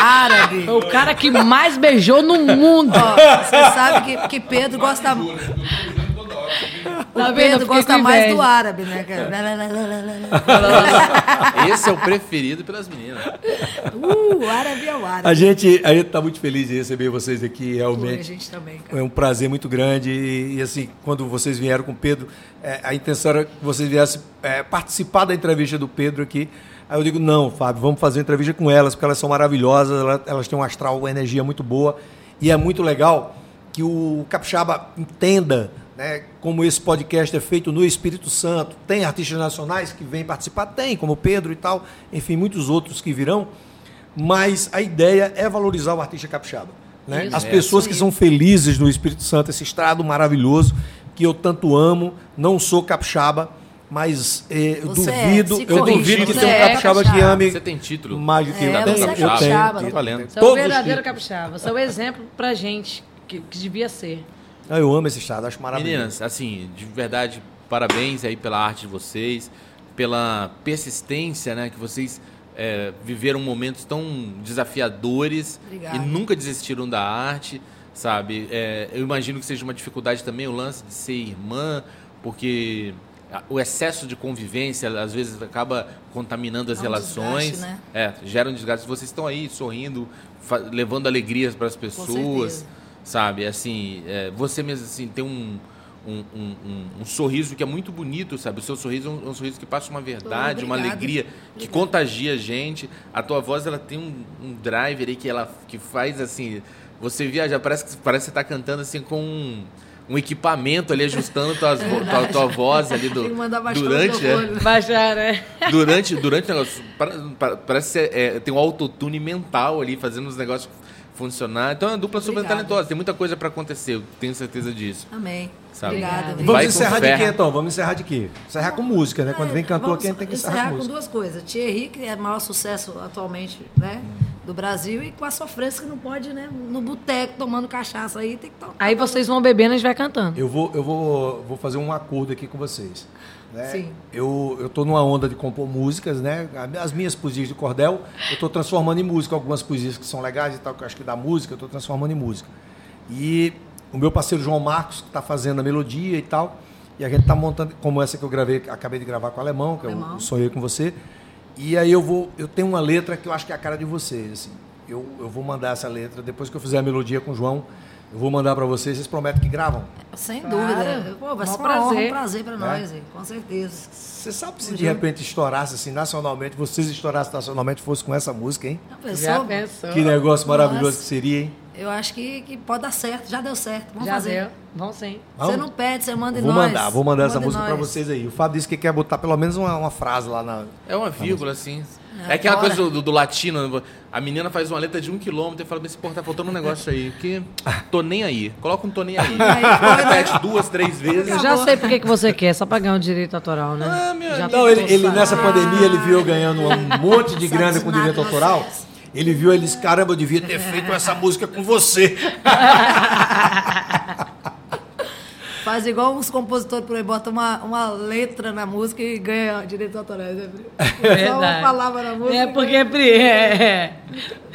Árabe. O cara que mais beijou no mundo. Ó, você sabe que, que Pedro gosta. O Tá? Eu Pedro gosta mais do árabe, né? cara? Esse é o preferido pelas meninas. Uh, o árabe é o árabe. A gente a gente tá muito feliz de receber vocês aqui, Pô, a realmente. gente também, cara. É um prazer muito grande e, e, assim, quando vocês vieram com o Pedro, é, a intenção era que vocês viessem é, participar da entrevista do Pedro aqui. Aí eu digo, não, Fábio, vamos fazer uma entrevista com elas, porque elas são maravilhosas, elas, têm um astral, uma energia muito boa. E é muito legal que o Capixaba entenda né, como esse podcast é feito no Espírito Santo. Tem artistas nacionais que vêm participar? Tem, como Pedro e tal, enfim, muitos outros que virão. Mas a ideia é valorizar o artista capixaba. Né? As É, pessoas isso que são felizes no Espírito Santo, esse estado maravilhoso que eu tanto amo. Não sou capixaba, mas eh, eu Você é, duvido, eu corrige, duvido que você tenha um é capixaba que ame Você tem título? mais do que É, eu você tenho. é Eu tenho. tá valendo. Você é Todos o verdadeiro títulos. capixaba. Você é o exemplo pra gente que, que devia ser. Ah, Eu amo esse estado, acho maravilhoso. Meninas, assim, de verdade, parabéns aí pela arte de vocês, pela persistência, né, que vocês é, viveram momentos tão desafiadores Obrigada. e nunca desistiram da arte, sabe? É, eu imagino que seja uma dificuldade também o lance de ser irmã, porque o excesso de convivência às vezes acaba contaminando as É um relações, desgaste, né? é, gera um desgaste. Vocês estão aí sorrindo, levando alegrias para as pessoas sabe? Assim, é, você mesmo assim tem um, um, um, um- um sorriso que é muito bonito, sabe? O seu sorriso é um, um sorriso que passa uma verdade, uma obrigada. alegria, que Obrigada. contagia a gente. A tua voz ela tem um, driver aí que ela que faz assim, você viaja, parece que parece que você tá cantando assim com um, equipamento ali ajustando tuas vo- tua, tua voz ali do durante, é. Baixar, né? durante durante o negócio parece que é, tem um autotune mental ali fazendo os negócios funcionar. Então é uma dupla super Obrigada. talentosa, tem muita coisa para acontecer, eu tenho certeza disso. Amém. Sabe? Obrigada. Vamos Vai encerrar de quê, então? Vamos encerrar de quê? Encerrar com música, né? Quando vem cantor aqui, a gente tem que encerrar, encerrar com com música. duas coisas. Thierry, que é o maior sucesso atualmente né, do Brasil, e com a sofrência que não pode, né? No boteco, tomando cachaça aí, tem que tomar. Aí vocês vão bebendo e a gente vai cantando. Eu vou, eu vou, vou fazer um acordo aqui com vocês. né? Sim. Eu, eu tô numa onda de compor músicas, né? As minhas poesias de cordel, eu tô transformando em música. Algumas poesias que são legais e tal, que eu acho que dá música, eu tô transformando em música. E o meu parceiro João Marcos, que está fazendo a melodia e tal, e a gente tá montando, como essa que eu gravei, acabei de gravar com o Alemão, que é o Sonhei com Você. E aí eu vou, eu tenho uma letra que eu acho que é a cara de vocês, assim. Eu, eu vou mandar essa letra, depois que eu fizer a melodia com o João, eu vou mandar para vocês, vocês prometem que gravam? Sem Claro. dúvida. Pô, vai ser uma honra, prazer. um prazer para nós, hein, com certeza. Você sabe se Um de dia- repente estourasse assim nacionalmente, vocês estourassem nacionalmente, fosse com essa música, hein? Já pensou? Já pensou? Que negócio maravilhoso Nossa. que seria, hein? Eu acho que, que pode dar certo. Já deu certo. Vamos Já fazer. deu. Vamos sim. Você não pede, você manda em Vou nós. mandar, vou mandar essa Manda música para vocês aí. O Fábio disse que quer botar pelo menos uma, uma frase lá na. É uma vírgula, assim. É, É aquela coisa do, do latino. A menina faz uma letra de um quilômetro e fala assim, pô, tá faltando um negócio aí. Que tô nem aí. Coloca um tô nem aí. Repete duas, três vezes. Eu já sei por que que você quer, só pra ganhar o direito autoral, né? Ah, meu Já. Não, ele, ele nessa pandemia ele viu ganhando um monte de grana com direito autoral. Ele viu, ele disse, caramba, eu devia ter feito essa música com você. Faz igual uns compositores por aí, bota uma, uma letra na música e ganha direitos autorais. Né? Só uma Verdade. palavra na música. É porque Pri, é.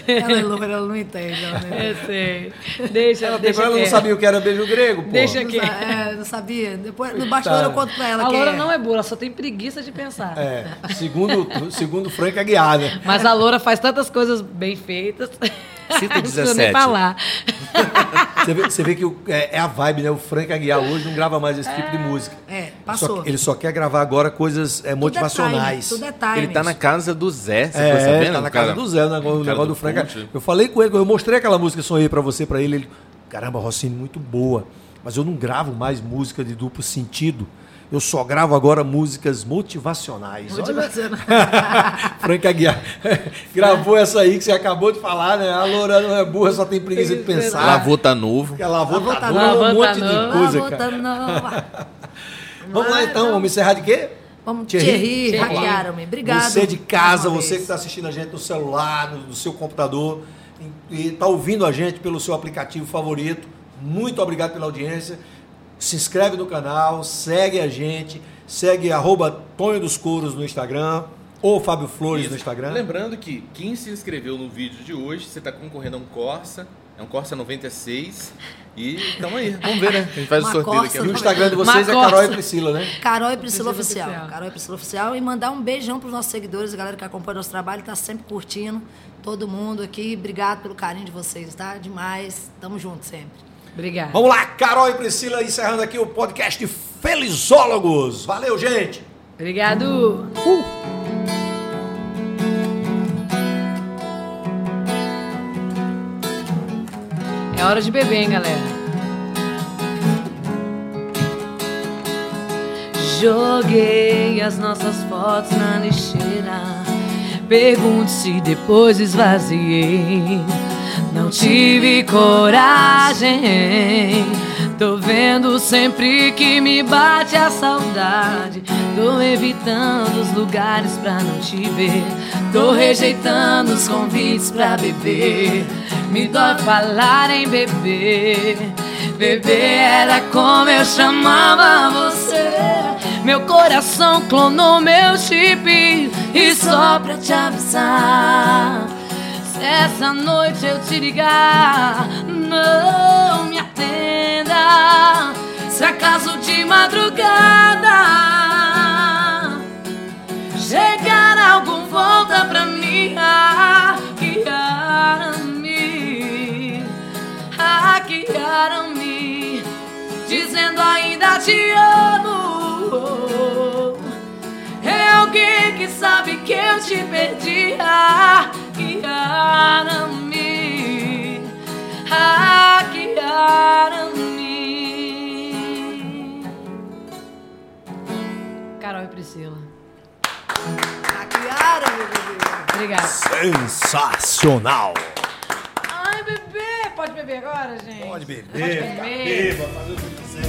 Ela é loura, ela não entende. Ela não, Eu sei. Deixa, Ela, deixa ela não sabia o que era beijo grego, pô. Deixa não, aqui. sa- é, não sabia. Depois, no bastidor eu conto pra ela A loura é. não é boa, ela só tem preguiça de pensar. É, segundo, segundo Frank Aguiar, né? Mas a loura faz tantas coisas bem feitas. Cita Não preciso 17. nem falar. Você vê, você vê que o- é, é a vibe, né? O Frank Aguiar hoje não grava mais esse tipo de música. É, Só passou. que ele só quer gravar agora coisas é, Tudo é motivacionais. time, Tudo é time. Ele tá na casa do Zé, você É, sabendo? tá na casa cara- do Zé, o negócio, o cara negócio do, do Frank. coach. Eu falei com ele, eu mostrei aquela música Sonhei pra você, pra ele. Ele, caramba, Rossini, muito boa. Mas eu não gravo mais música de duplo sentido. Eu só gravo agora músicas motivacionais. Olha, Motivacional. Frank Aguiar gravou essa aí que você acabou de falar, né? A Loura não é burra, só tem preguiça de pensar. Lavou tá novo. Que ela lavou, Lavou tá tá nova, nova. um monte tá de coisa, Vamos cara. Vamos lá então, vamos encerrar de quê? Vamos, Thierry. Hackearam-me. Obrigado. Você de casa, você que está assistindo a gente no celular, no, no seu computador, e está ouvindo a gente pelo seu aplicativo favorito, muito obrigado pela audiência. Se inscreve no canal, segue a gente, segue arroba Tonho dos Couros no Instagram, ou Fábio Flores Isso. no Instagram. Lembrando que quem se inscreveu no vídeo de hoje, você está concorrendo a um Corsa. É um Corsa 96. E tamo aí. Vamos ver, né? A gente faz Uma o sorteio daqui Corsa a E o. Instagram de vocês é Macossa. Carol e Priscila, né? Carol e Priscila Priscila Oficial. Oficial. Carol e Priscila Oficial. E mandar um beijão para os nossos seguidores, a galera que acompanha nosso trabalho, tá sempre curtindo. Todo mundo aqui. Obrigado pelo carinho de vocês, tá? Demais. Tamo junto sempre. Obrigada. Vamos lá, Carol e Priscila, encerrando aqui o podcast Felizólogos. Valeu, gente! Obrigado. É hora de beber, hein, galera? Joguei as nossas fotos na lixeira. Pergunto se depois esvaziei. Não tive coragem. Tô vendo sempre que me bate a saudade. Tô evitando os lugares pra não te ver. Tô rejeitando os convites pra beber. Me dói falar em beber. Beber era como eu chamava você. Meu coração clonou meu chip. E só pra te avisar. Se essa noite eu te ligar, não me atenda. Se acaso de madrugada chegar algum volta pra mim, hackearam-me, dizendo ainda te amo. É alguém que sabe que eu te perdi. Hackearam-me. Hackearam-me. Carol e Priscila. Hackearam, meu bebê. Obrigada. Sensacional! Pode beber agora, gente? Pode beber, beber. beba, fazer o que quiser.